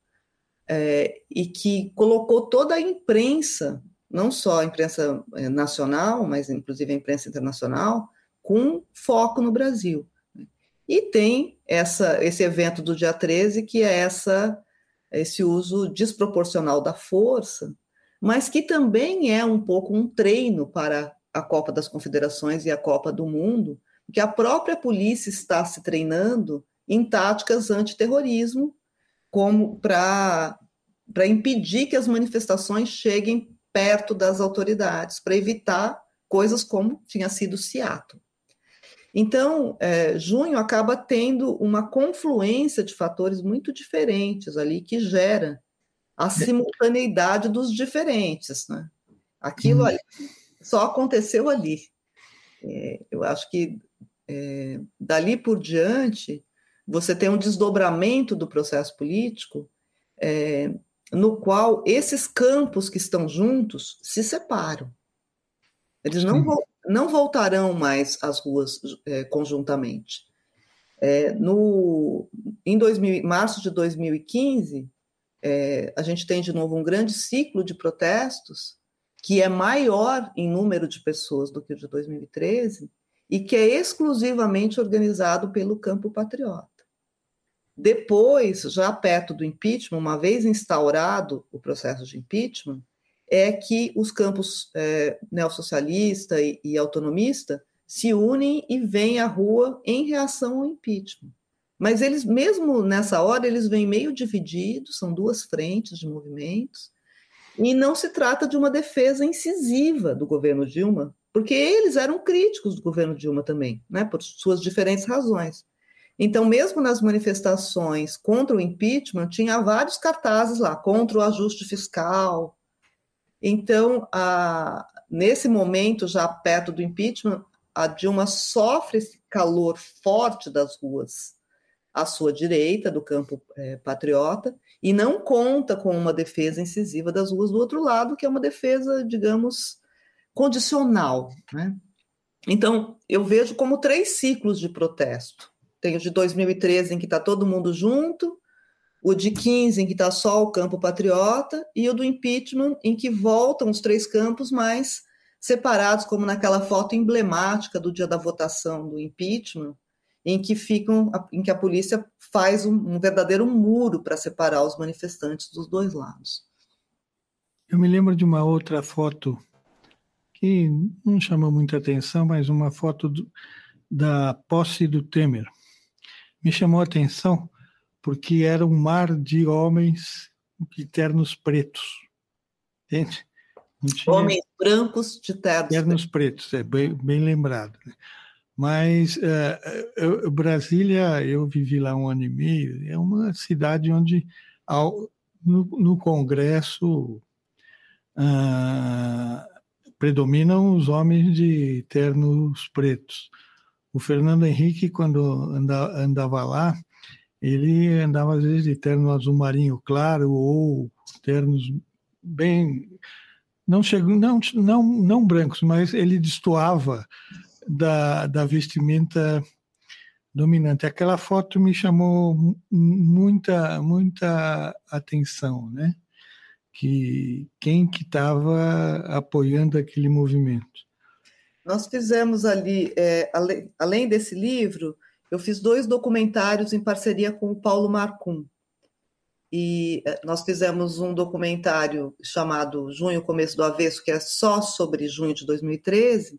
é, e que colocou toda a imprensa, não só a imprensa é, nacional, mas inclusive a imprensa internacional, com foco no Brasil. E tem essa, esse evento do dia 13, que é essa, esse uso desproporcional da força, mas que também é um pouco um treino para a Copa das Confederações e a Copa do Mundo, que a própria polícia está se treinando em táticas antiterrorismo, como para impedir que as manifestações cheguem perto das autoridades, para evitar coisas como tinha sido Seattle. Então, é, junho acaba tendo uma confluência de fatores muito diferentes ali que gera a simultaneidade dos diferentes, né? Aquilo uhum. ali só aconteceu ali. É, eu acho que é, dali por diante, você tem um desdobramento do processo político é, no qual esses campos que estão juntos se separam. Eles não, não voltarão mais às ruas é, conjuntamente. É, no, em 2000, março de 2015, é, a gente tem de novo um grande ciclo de protestos, que é maior em número de pessoas do que o de 2013, e que é exclusivamente organizado pelo campo patriota. Depois, já perto do impeachment, uma vez instaurado o processo de impeachment, é que os campos é, neossocialista e, e autonomista se unem e vêm à rua em reação ao impeachment. Mas eles, mesmo nessa hora, eles vêm meio divididos, são duas frentes de movimentos, e não se trata de uma defesa incisiva do governo Dilma, porque eles eram críticos do governo Dilma também, né, por suas diferentes razões. Então, mesmo nas manifestações contra o impeachment, tinha vários cartazes lá, contra o ajuste fiscal. Então, a, nesse momento, já perto do impeachment, a Dilma sofre esse calor forte das ruas à sua direita, do campo é, patriota, e não conta com uma defesa incisiva das ruas do outro lado, que é uma defesa, digamos, condicional. Né? Então, eu vejo como três ciclos de protesto. Tem o de 2013, em que está todo mundo junto, o de 15, em que está só o campo patriota, e o do impeachment, em que voltam os três campos, mas separados, como naquela foto emblemática do dia da votação do impeachment, em que ficam, em que a polícia faz um, um verdadeiro muro para separar os manifestantes dos dois lados.
Eu me lembro de uma outra foto que não chamou muita atenção, mas uma foto do, da posse do Temer. Me chamou a atenção porque era um mar de homens de ternos pretos. Entende?
Homens brancos de ternos,
ternos pretos. é bem, bem lembrado. Né? Mas uh, eu, Brasília, eu vivi lá um ano e meio, é uma cidade onde ao, no, no, Congresso uh, predominam os homens de ternos pretos. O Fernando Henrique, quando anda, andava lá, ele andava às vezes de terno azul marinho claro ou ternos bem não chegou não não não brancos, mas ele destoava da, da vestimenta dominante. Aquela foto me chamou muita muita atenção, né? Que quem que estava apoiando aquele movimento?
Nós fizemos ali, é, além desse livro, eu fiz dois documentários em parceria com o Paulo Marcum. E é, nós fizemos um documentário chamado Junho, Começo do Avesso, que é só sobre junho de 2013,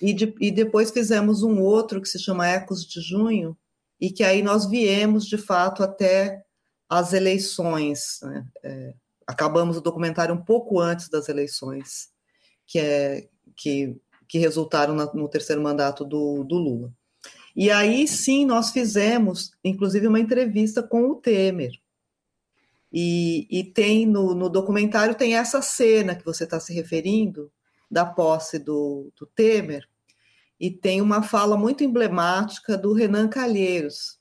e, de, e depois fizemos um outro que se chama Ecos de Junho, e que aí nós viemos, de fato, até as eleições. Né? É, acabamos o documentário um pouco antes das eleições, que, é, que, que resultaram no terceiro mandato do, do Lula. E aí sim nós fizemos, inclusive, uma entrevista com o Temer. E, e tem no, no, documentário tem essa cena que você está se referindo da posse do, do Temer, e tem uma fala muito emblemática do Renan Calheiros,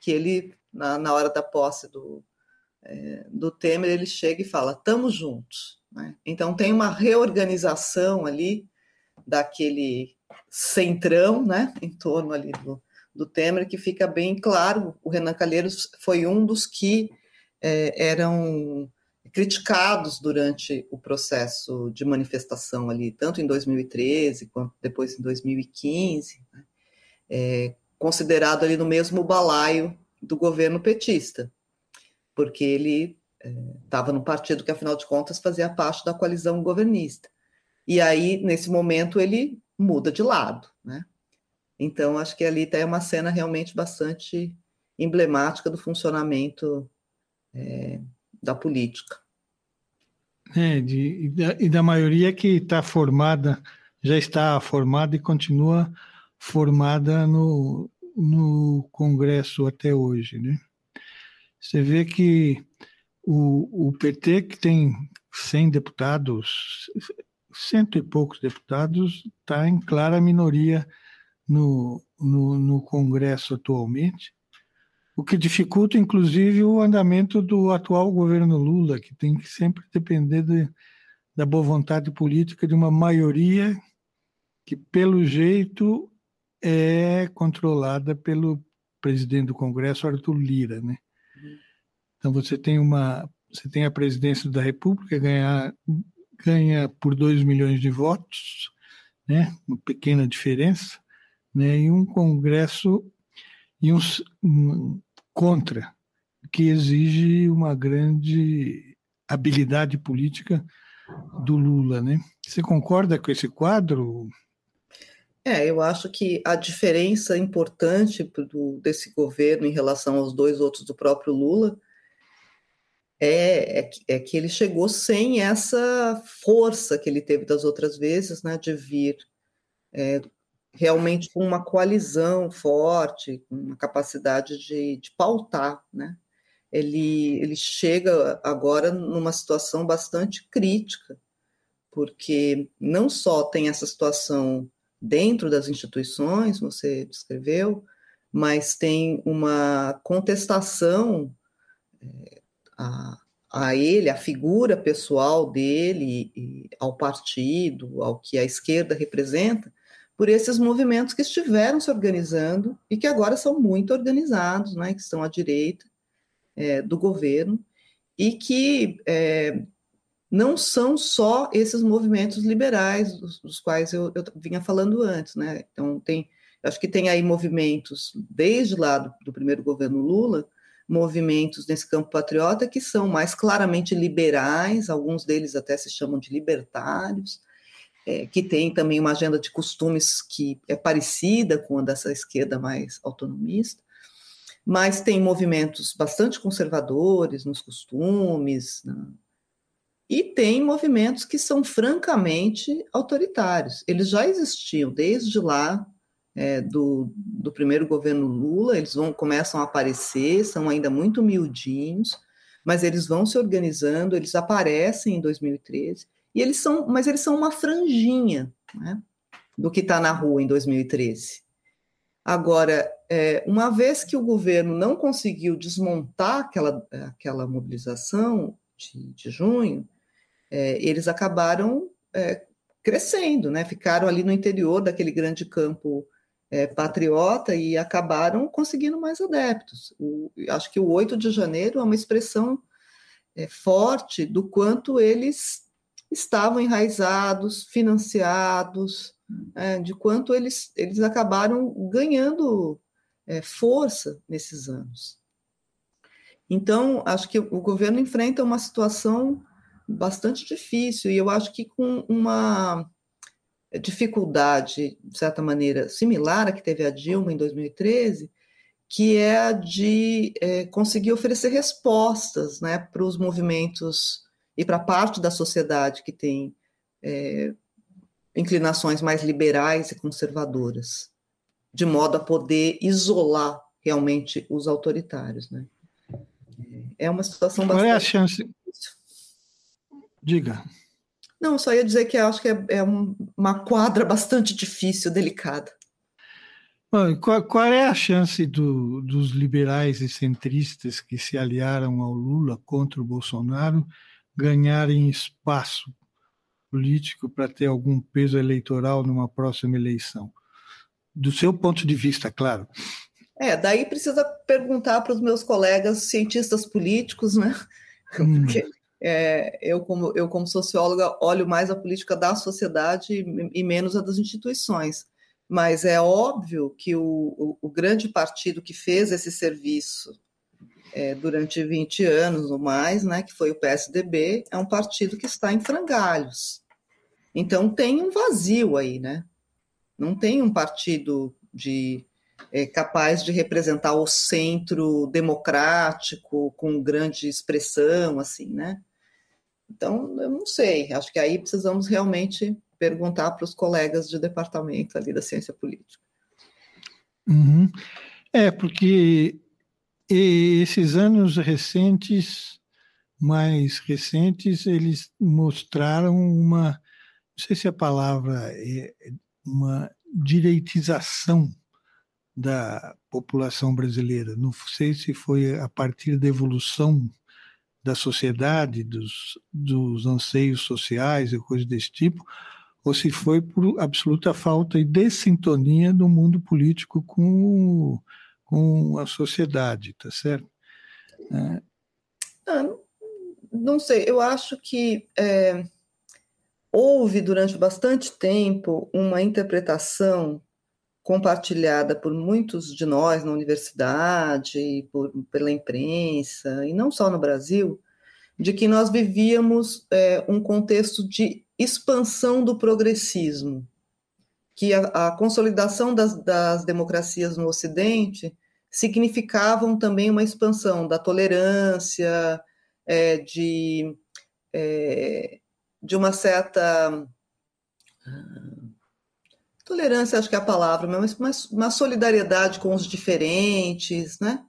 que ele, na, na hora da posse do, é, do Temer, ele chega e fala: estamos juntos. Né? Então tem uma reorganização ali daquele centrão, né, em torno ali do, do Temer, que fica bem claro. O Renan Calheiros foi um dos que é, eram criticados durante o processo de manifestação ali, tanto em 2013 quanto depois em 2015, né? é, considerado ali no mesmo balaio do governo petista, porque ele estava é, no partido que, afinal de contas, fazia parte da coalizão governista. E aí, nesse momento, ele muda de lado, né? Então, acho que ali está uma cena realmente bastante emblemática do funcionamento é, da política.
É, de, e, da, e da maioria que está formada, já está formada e continua formada no, no Congresso até hoje. Né? Você vê que o, o PT, que tem 100 deputados, cento e poucos deputados, está em clara minoria no, no, no Congresso atualmente, o que dificulta, inclusive, o andamento do atual governo Lula, que tem que sempre depender de, da boa vontade política de uma maioria que, pelo jeito, é controlada pelo presidente do Congresso, Arthur Lira, né? Então você tem uma, você tem a presidência da República ganhar ganha por 2 milhões de votos, né? Uma pequena diferença, né? E um Congresso e um, um contra, que exige uma grande habilidade política do Lula, né? Você concorda com esse quadro?
É, eu acho que a diferença importante do, desse governo em relação aos dois outros do próprio Lula é, é, é, que ele chegou sem essa força que ele teve das outras vezes, né, de vir é, realmente com uma coalizão forte, com uma capacidade de, de pautar, né? Ele, ele chega agora numa situação bastante crítica, porque não só tem essa situação dentro das instituições, você descreveu, mas tem uma contestação é, a, a ele, a figura pessoal dele, ao partido, ao que a esquerda representa, por esses movimentos que estiveram se organizando e que agora são muito organizados, né, que estão à direita é, do governo e que é, não são só esses movimentos liberais dos, dos quais eu, eu, vinha falando antes, né? Então tem, acho que tem aí movimentos desde lá do, do primeiro governo Lula, movimentos nesse campo patriota que são mais claramente liberais, alguns deles até se chamam de libertários, é, que tem também uma agenda de costumes que é parecida com a dessa esquerda mais autonomista, mas tem movimentos bastante conservadores nos costumes, né? E tem movimentos que são francamente autoritários. Eles já existiam desde lá é, do, do primeiro governo Lula, eles vão começam a aparecer, são ainda muito miudinhos, mas eles vão se organizando, eles aparecem em 2013, e eles são, mas eles são uma franjinha né, do que está na rua em 2013. Agora, é, uma vez que o governo não conseguiu desmontar aquela, aquela mobilização de, de junho, é, eles acabaram é, crescendo, né? Ficaram ali no interior daquele grande campo é, patriota e acabaram conseguindo mais adeptos. O, acho que o 8 de janeiro é uma expressão é, forte do quanto eles estavam enraizados, financiados, é, de quanto eles, eles acabaram ganhando é, força nesses anos. Então, acho que o governo enfrenta uma situação bastante difícil, e eu acho que com uma dificuldade, de certa maneira, similar à que teve a Dilma em 2013, que é a de é, conseguir oferecer respostas né, para os movimentos e para parte da sociedade que tem é, inclinações mais liberais e conservadoras, de modo a poder isolar realmente os autoritários. Né? É uma situação
Qual
bastante.
é a chance? Diga.
Não, só ia dizer que acho que é, é uma quadra bastante difícil, delicada.
Qual, qual é a chance do, dos liberais e centristas que se aliaram ao Lula contra o Bolsonaro ganharem espaço político para ter algum peso eleitoral numa próxima eleição? Do seu ponto de vista, claro.
É, daí precisa perguntar para os meus colegas cientistas políticos, né? Hum. É, eu, como, eu, como socióloga, olho mais a política da sociedade e, e menos a das instituições. Mas é óbvio que o, o, o grande partido que fez esse serviço é, durante 20 anos ou mais, né, que foi o PSDB, é um partido que está em frangalhos. Então tem um vazio aí, né? Não tem um partido de é, capaz de representar o centro democrático com grande expressão, assim, né? Então, eu não sei, acho que aí precisamos realmente perguntar para os colegas de departamento ali da ciência política.
Uhum. É, porque esses anos recentes, mais recentes, eles mostraram uma, não sei se a palavra é uma direitização da população brasileira. Não sei se foi a partir da evolução da sociedade, dos, dos anseios sociais e coisas desse tipo, ou se foi por absoluta falta de sintonia do mundo político com, com a sociedade, tá certo?
É. Ah, não sei, eu acho que é, houve durante bastante tempo uma interpretação compartilhada por muitos de nós na universidade, por, pela imprensa, e não só no Brasil, de que nós vivíamos é, um contexto de expansão do progressismo, que a, a consolidação das, das, democracias no Ocidente significavam também uma expansão da tolerância, é, de, é, de uma certa tolerância acho que é a palavra, mas uma, solidariedade com os diferentes, né?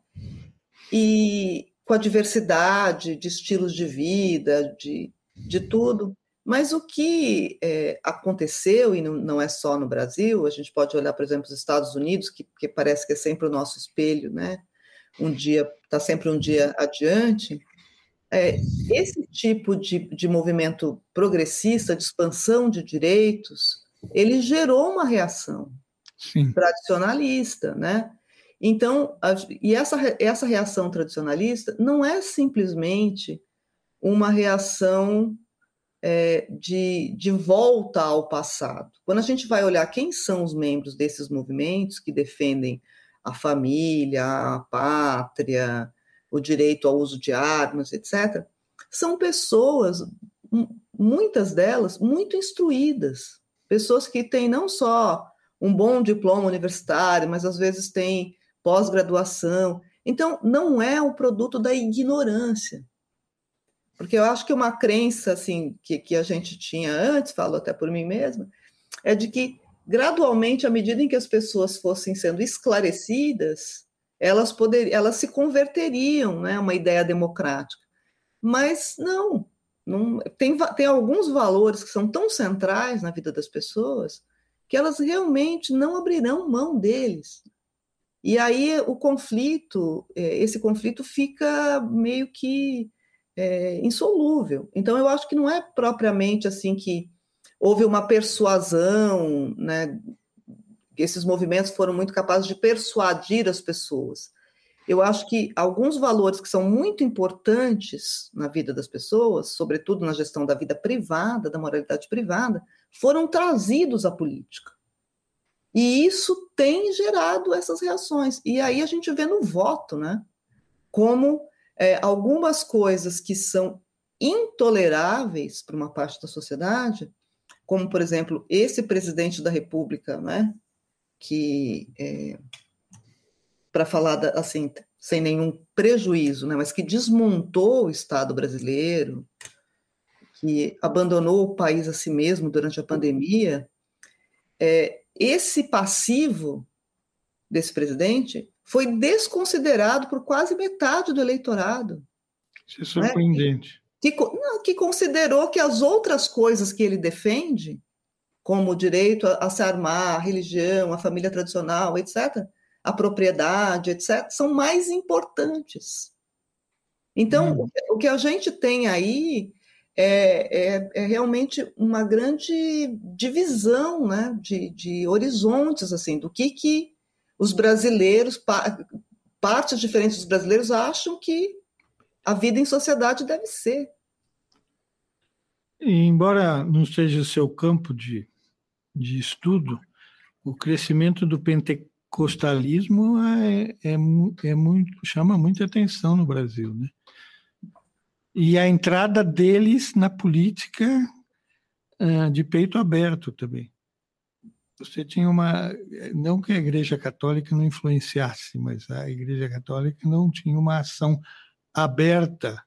E com a diversidade de estilos de vida, de, de tudo. Mas o que é, aconteceu, e não, não, é só no Brasil, a gente pode olhar, por exemplo, os Estados Unidos, que, que parece que é sempre o nosso espelho, né? Um dia, está sempre um dia adiante. É, esse tipo de, de movimento progressista, de expansão de direitos, ele gerou uma reação Sim. tradicionalista, né? Então, a, e essa, essa reação tradicionalista não é simplesmente uma reação é, de, de volta ao passado. Quando a gente vai olhar quem são os membros desses movimentos que defendem a família, a pátria, o direito ao uso de armas, etc., são pessoas, muitas delas, muito instruídas, pessoas que têm não só um bom diploma universitário, mas às vezes têm pós-graduação. Então, não é o produto da ignorância. Porque eu acho que uma crença assim que, que a gente tinha antes, falo até por mim mesma, é de que gradualmente, à medida em que as pessoas fossem sendo esclarecidas, elas poderiam, elas se converteriam, né, uma ideia democrática. Mas não, tem, tem alguns valores que são tão centrais na vida das pessoas que elas realmente não abrirão mão deles. E aí o conflito, é, esse conflito fica meio que é, insolúvel. Então eu acho que não é propriamente assim que houve uma persuasão, né? Esses movimentos foram muito capazes de persuadir as pessoas. Eu acho que alguns valores que são muito importantes na vida das pessoas, sobretudo na gestão da vida privada, da moralidade privada, foram trazidos à política. E isso tem gerado essas reações. E aí a gente vê no voto, né? Como é, algumas coisas que são intoleráveis para uma parte da sociedade, como, por exemplo, esse presidente da República, né? Que, é, para falar da, assim, sem nenhum prejuízo, né? Mas que desmontou o Estado brasileiro, que abandonou o país a si mesmo durante a pandemia, é, esse passivo desse presidente foi desconsiderado por quase metade do eleitorado.
Isso é surpreendente. Né?
Que, não, que considerou que as outras coisas que ele defende, como o direito a, a se armar, a religião, a família tradicional, etc., a propriedade, etc., são mais importantes. Então, hum. o que a gente tem aí é, é, é, realmente uma grande divisão né, de, de, horizontes, assim, do que, que os brasileiros, partes diferentes dos brasileiros, acham que a vida em sociedade deve ser.
E, embora não seja seu campo de, de estudo, o crescimento do pentecostalismo é, é, é muito, chama muita atenção no Brasil, né? e a entrada deles na política de peito aberto também. Você tinha uma. Não que a Igreja Católica não influenciasse, mas a Igreja Católica não tinha uma ação aberta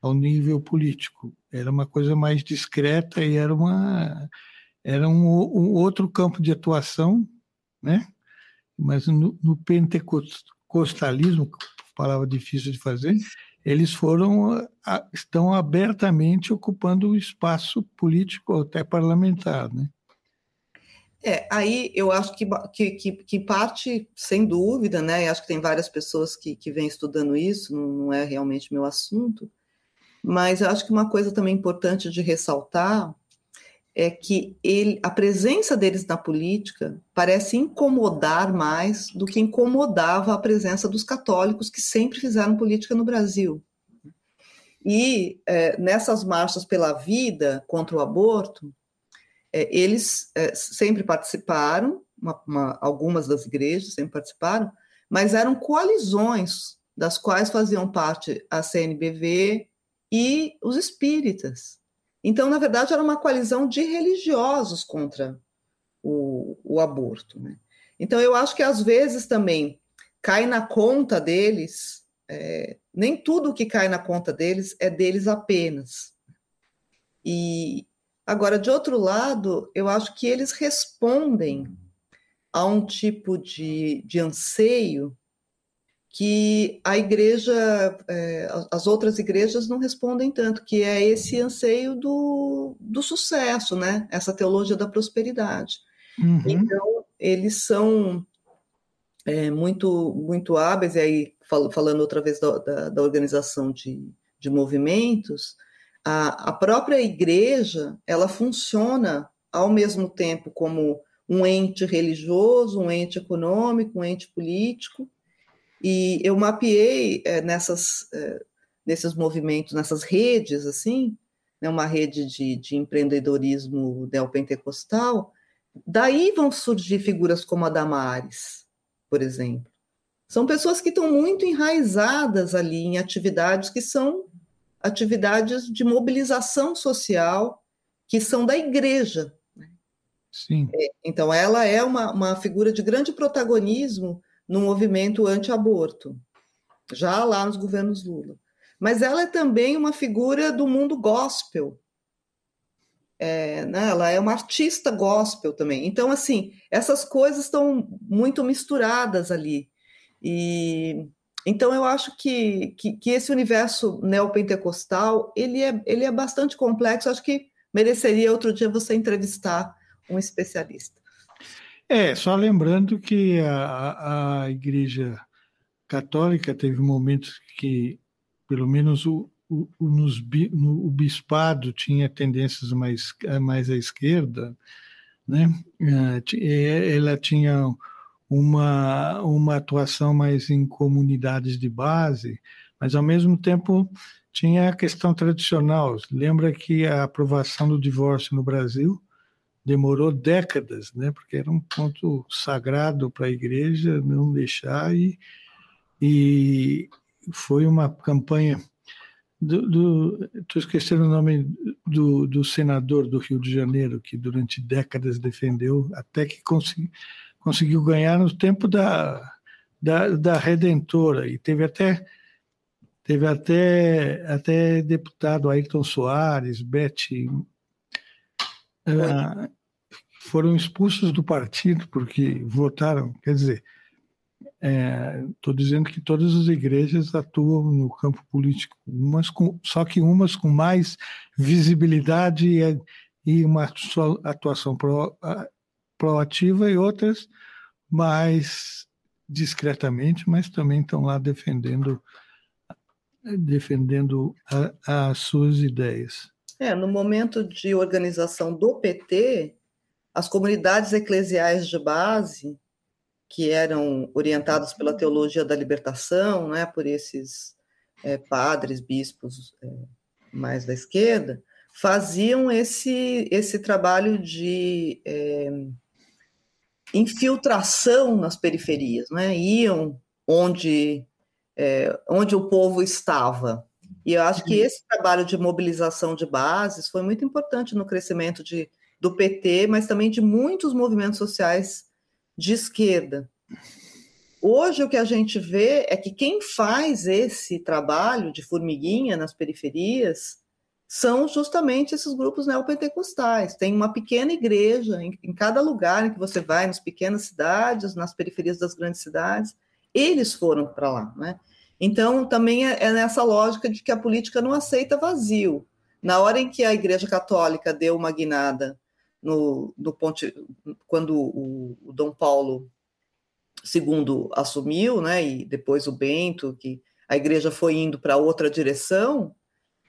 ao nível político. Era uma coisa mais discreta e era, uma, era um, um outro campo de atuação, né? Mas no, no pentecostalismo, palavra difícil de fazer, eles foram estão abertamente ocupando o espaço político até parlamentar, né?
É, aí eu acho que, que, que, parte, sem dúvida, né? acho que tem várias pessoas que, que vêm estudando isso, não, não é realmente meu assunto, mas eu acho que uma coisa também importante de ressaltar é que ele, a presença deles na política parece incomodar mais do que incomodava a presença dos católicos que sempre fizeram política no Brasil. E é, nessas marchas pela vida contra o aborto, é, eles é, sempre participaram, uma, uma, algumas das igrejas sempre participaram, mas eram coalizões das quais faziam parte a CNBV e os espíritas. Então, na verdade, era uma coalizão de religiosos contra o, o aborto. Né? Então, eu acho que às vezes também cai na conta deles, é, nem tudo que cai na conta deles é deles apenas. E agora, de outro lado, eu acho que eles respondem a um tipo de, de anseio que a igreja, é, as outras igrejas não respondem tanto, que é esse anseio do, do sucesso, né? Essa teologia da prosperidade. Uhum. Então, eles são é, muito, muito hábeis, e aí falando outra vez da, da, da organização de, de movimentos, a, a própria igreja, ela funciona ao mesmo tempo como um ente religioso, um ente econômico, um ente político, e eu mapeei é, nessas, é, nesses movimentos, nessas redes, assim, né, uma rede de, de empreendedorismo neopentecostal, daí vão surgir figuras como a Damares, por exemplo. São pessoas que estão muito enraizadas ali em atividades que são atividades de mobilização social, que são da igreja. Né?
Sim.
É, então, ela é uma, uma figura de grande protagonismo no movimento anti-aborto, já lá nos governos Lula mas ela é também uma figura do mundo gospel. É, né, ela é uma artista gospel também. Então, assim, essas coisas estão muito misturadas ali. E então eu acho que, que, que, esse universo neopentecostal ele é, ele é bastante complexo. Acho que mereceria outro dia você entrevistar um especialista.
É, só lembrando que a, a Igreja Católica teve momentos que pelo menos o, o, nos, no, o bispado tinha tendências mais, mais à esquerda, né? É, ela tinha uma, uma atuação mais em comunidades de base, mas ao mesmo tempo tinha a questão tradicional. Lembra que a aprovação do divórcio no Brasil demorou décadas, né? Porque era um ponto sagrado para a igreja não deixar e, e foi uma campanha do, estou esquecendo o nome do, do, senador do Rio de Janeiro que durante décadas defendeu até que consegui, conseguiu ganhar no tempo da, da, da Redentora e teve até teve até até deputado Ayrton Soares, Bete uh, foram expulsos do partido porque votaram, quer dizer, Estou é, dizendo que todas as igrejas atuam no campo político, umas com, só que umas com mais visibilidade e, e uma atuação pro, proativa e outras mais discretamente, mas também estão lá defendendo defendendo a, as suas ideias.
É, no momento de organização do PT, as comunidades eclesiais de base que eram orientados pela teologia da libertação, né, por esses é, padres, bispos é, mais da esquerda, faziam esse, esse trabalho de é, infiltração nas periferias, né? iam onde, é, onde o povo estava. E eu acho que uhum. esse trabalho de mobilização de bases foi muito importante no crescimento de, do PT, mas também de muitos movimentos sociais de esquerda. Hoje, o que a gente vê é que quem faz esse trabalho de formiguinha nas periferias são justamente esses grupos neopentecostais. Tem uma pequena igreja em, em cada lugar em que você vai, nas pequenas cidades, nas periferias das grandes cidades, eles foram para lá. Né? Então, também é, é nessa lógica de que a política não aceita vazio. Na hora em que a Igreja Católica deu uma guinada no, no ponte, quando o, o Dom Paulo II assumiu, né, e depois o Bento, que a igreja foi indo para outra direção,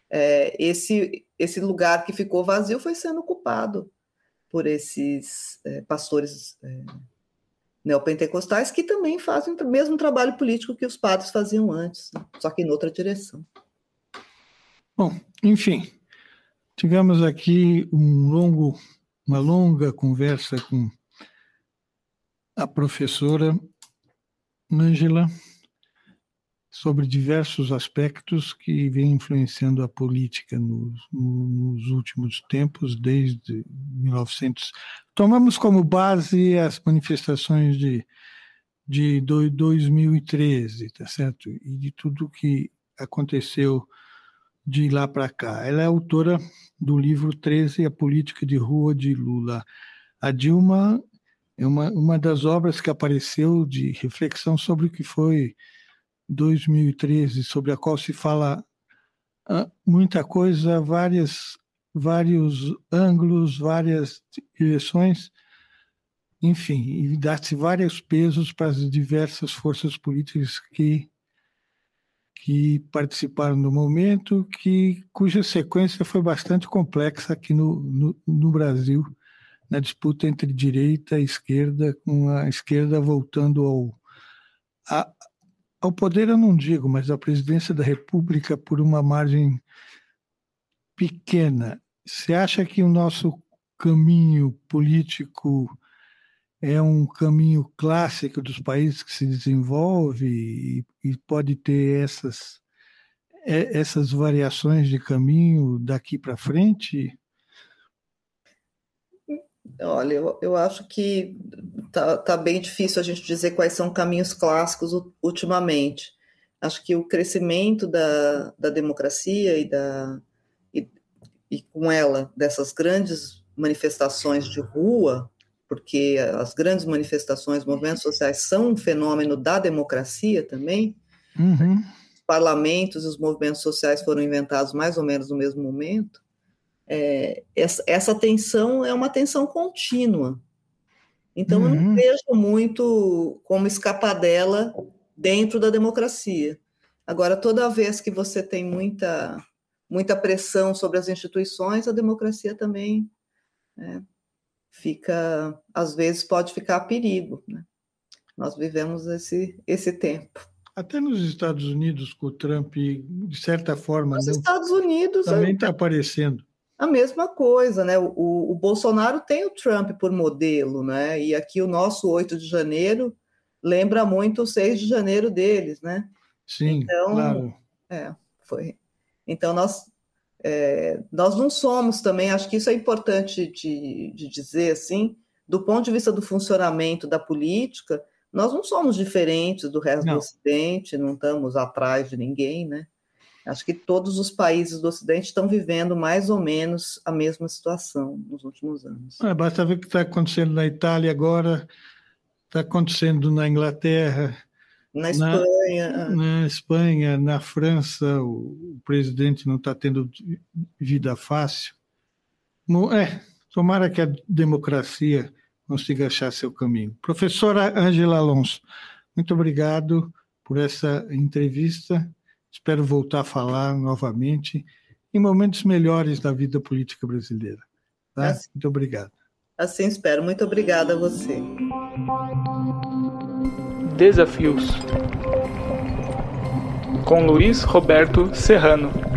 é, esse, esse lugar que ficou vazio foi sendo ocupado por esses é, pastores é, neopentecostais que também fazem o mesmo trabalho político que os padres faziam antes, né, só que em outra direção.
Bom, enfim, tivemos aqui um longo uma longa conversa com a professora Ângela sobre diversos aspectos que vêm influenciando a política nos, nos, últimos tempos, desde 1900. Tomamos como base as manifestações de, de 2013, tá certo? E de tudo que aconteceu de lá para cá. Ela é autora do livro 13, A Política de Rua de Lula. A Dilma é uma, uma das obras que apareceu de reflexão sobre o que foi 2013, sobre a qual se fala ah, muita coisa, várias, vários ângulos, várias direções, enfim, e dá-se vários pesos para as diversas forças políticas que que participaram do momento, que cuja sequência foi bastante complexa aqui no, no, no Brasil, na disputa entre direita e esquerda, com a esquerda voltando ao, a, ao poder, eu não digo, mas à presidência da República por uma margem pequena, você acha que o nosso caminho político é um caminho clássico dos países que se desenvolve e, e pode ter essas, essas variações de caminho daqui para frente?
Olha, eu, eu acho que tá, tá bem difícil a gente dizer quais são caminhos clássicos ultimamente. Acho que o crescimento da, da democracia e, da, e, e com ela dessas grandes manifestações de rua, porque as grandes manifestações, movimentos sociais são um fenômeno da democracia também. Uhum. Os parlamentos e os movimentos sociais foram inventados mais ou menos no mesmo momento. É, essa, essa tensão é uma tensão contínua. Então, uhum. eu não uhum. vejo muito como escapar dela dentro da democracia. Agora, toda vez que você tem muita, muita pressão sobre as instituições, a democracia também é, fica, às vezes, pode ficar a perigo. Né? Nós vivemos esse, esse tempo.
Até nos Estados Unidos, com o Trump, de certa forma.
Nos não, Estados Unidos.
Também está é, aparecendo
a mesma coisa, né? O, o, Bolsonaro tem o Trump por modelo, né? E aqui o nosso 8 de janeiro lembra muito o 6 de janeiro deles, né?
Sim, então, claro.
É, foi. Então, nós, é, nós não somos também, acho que isso é importante de, de dizer, assim, do ponto de vista do funcionamento da política, nós não somos diferentes do resto não. do Ocidente, não estamos atrás de ninguém, né? Acho que todos os países do Ocidente estão vivendo mais ou menos a mesma situação nos últimos anos.
É, basta ver o que está acontecendo na Itália agora, está acontecendo na Inglaterra,
na Espanha,
na, na Espanha, na França, o, o presidente não está tendo vida fácil. É, tomara que a democracia consiga achar seu caminho. Professora Angela Alonso, muito obrigado por essa entrevista. Espero voltar a falar novamente em momentos melhores da vida política brasileira. Tá? Assim, Muito obrigado.
Assim espero. Muito obrigada a você.
Desafios com Luiz Roberto Serrano.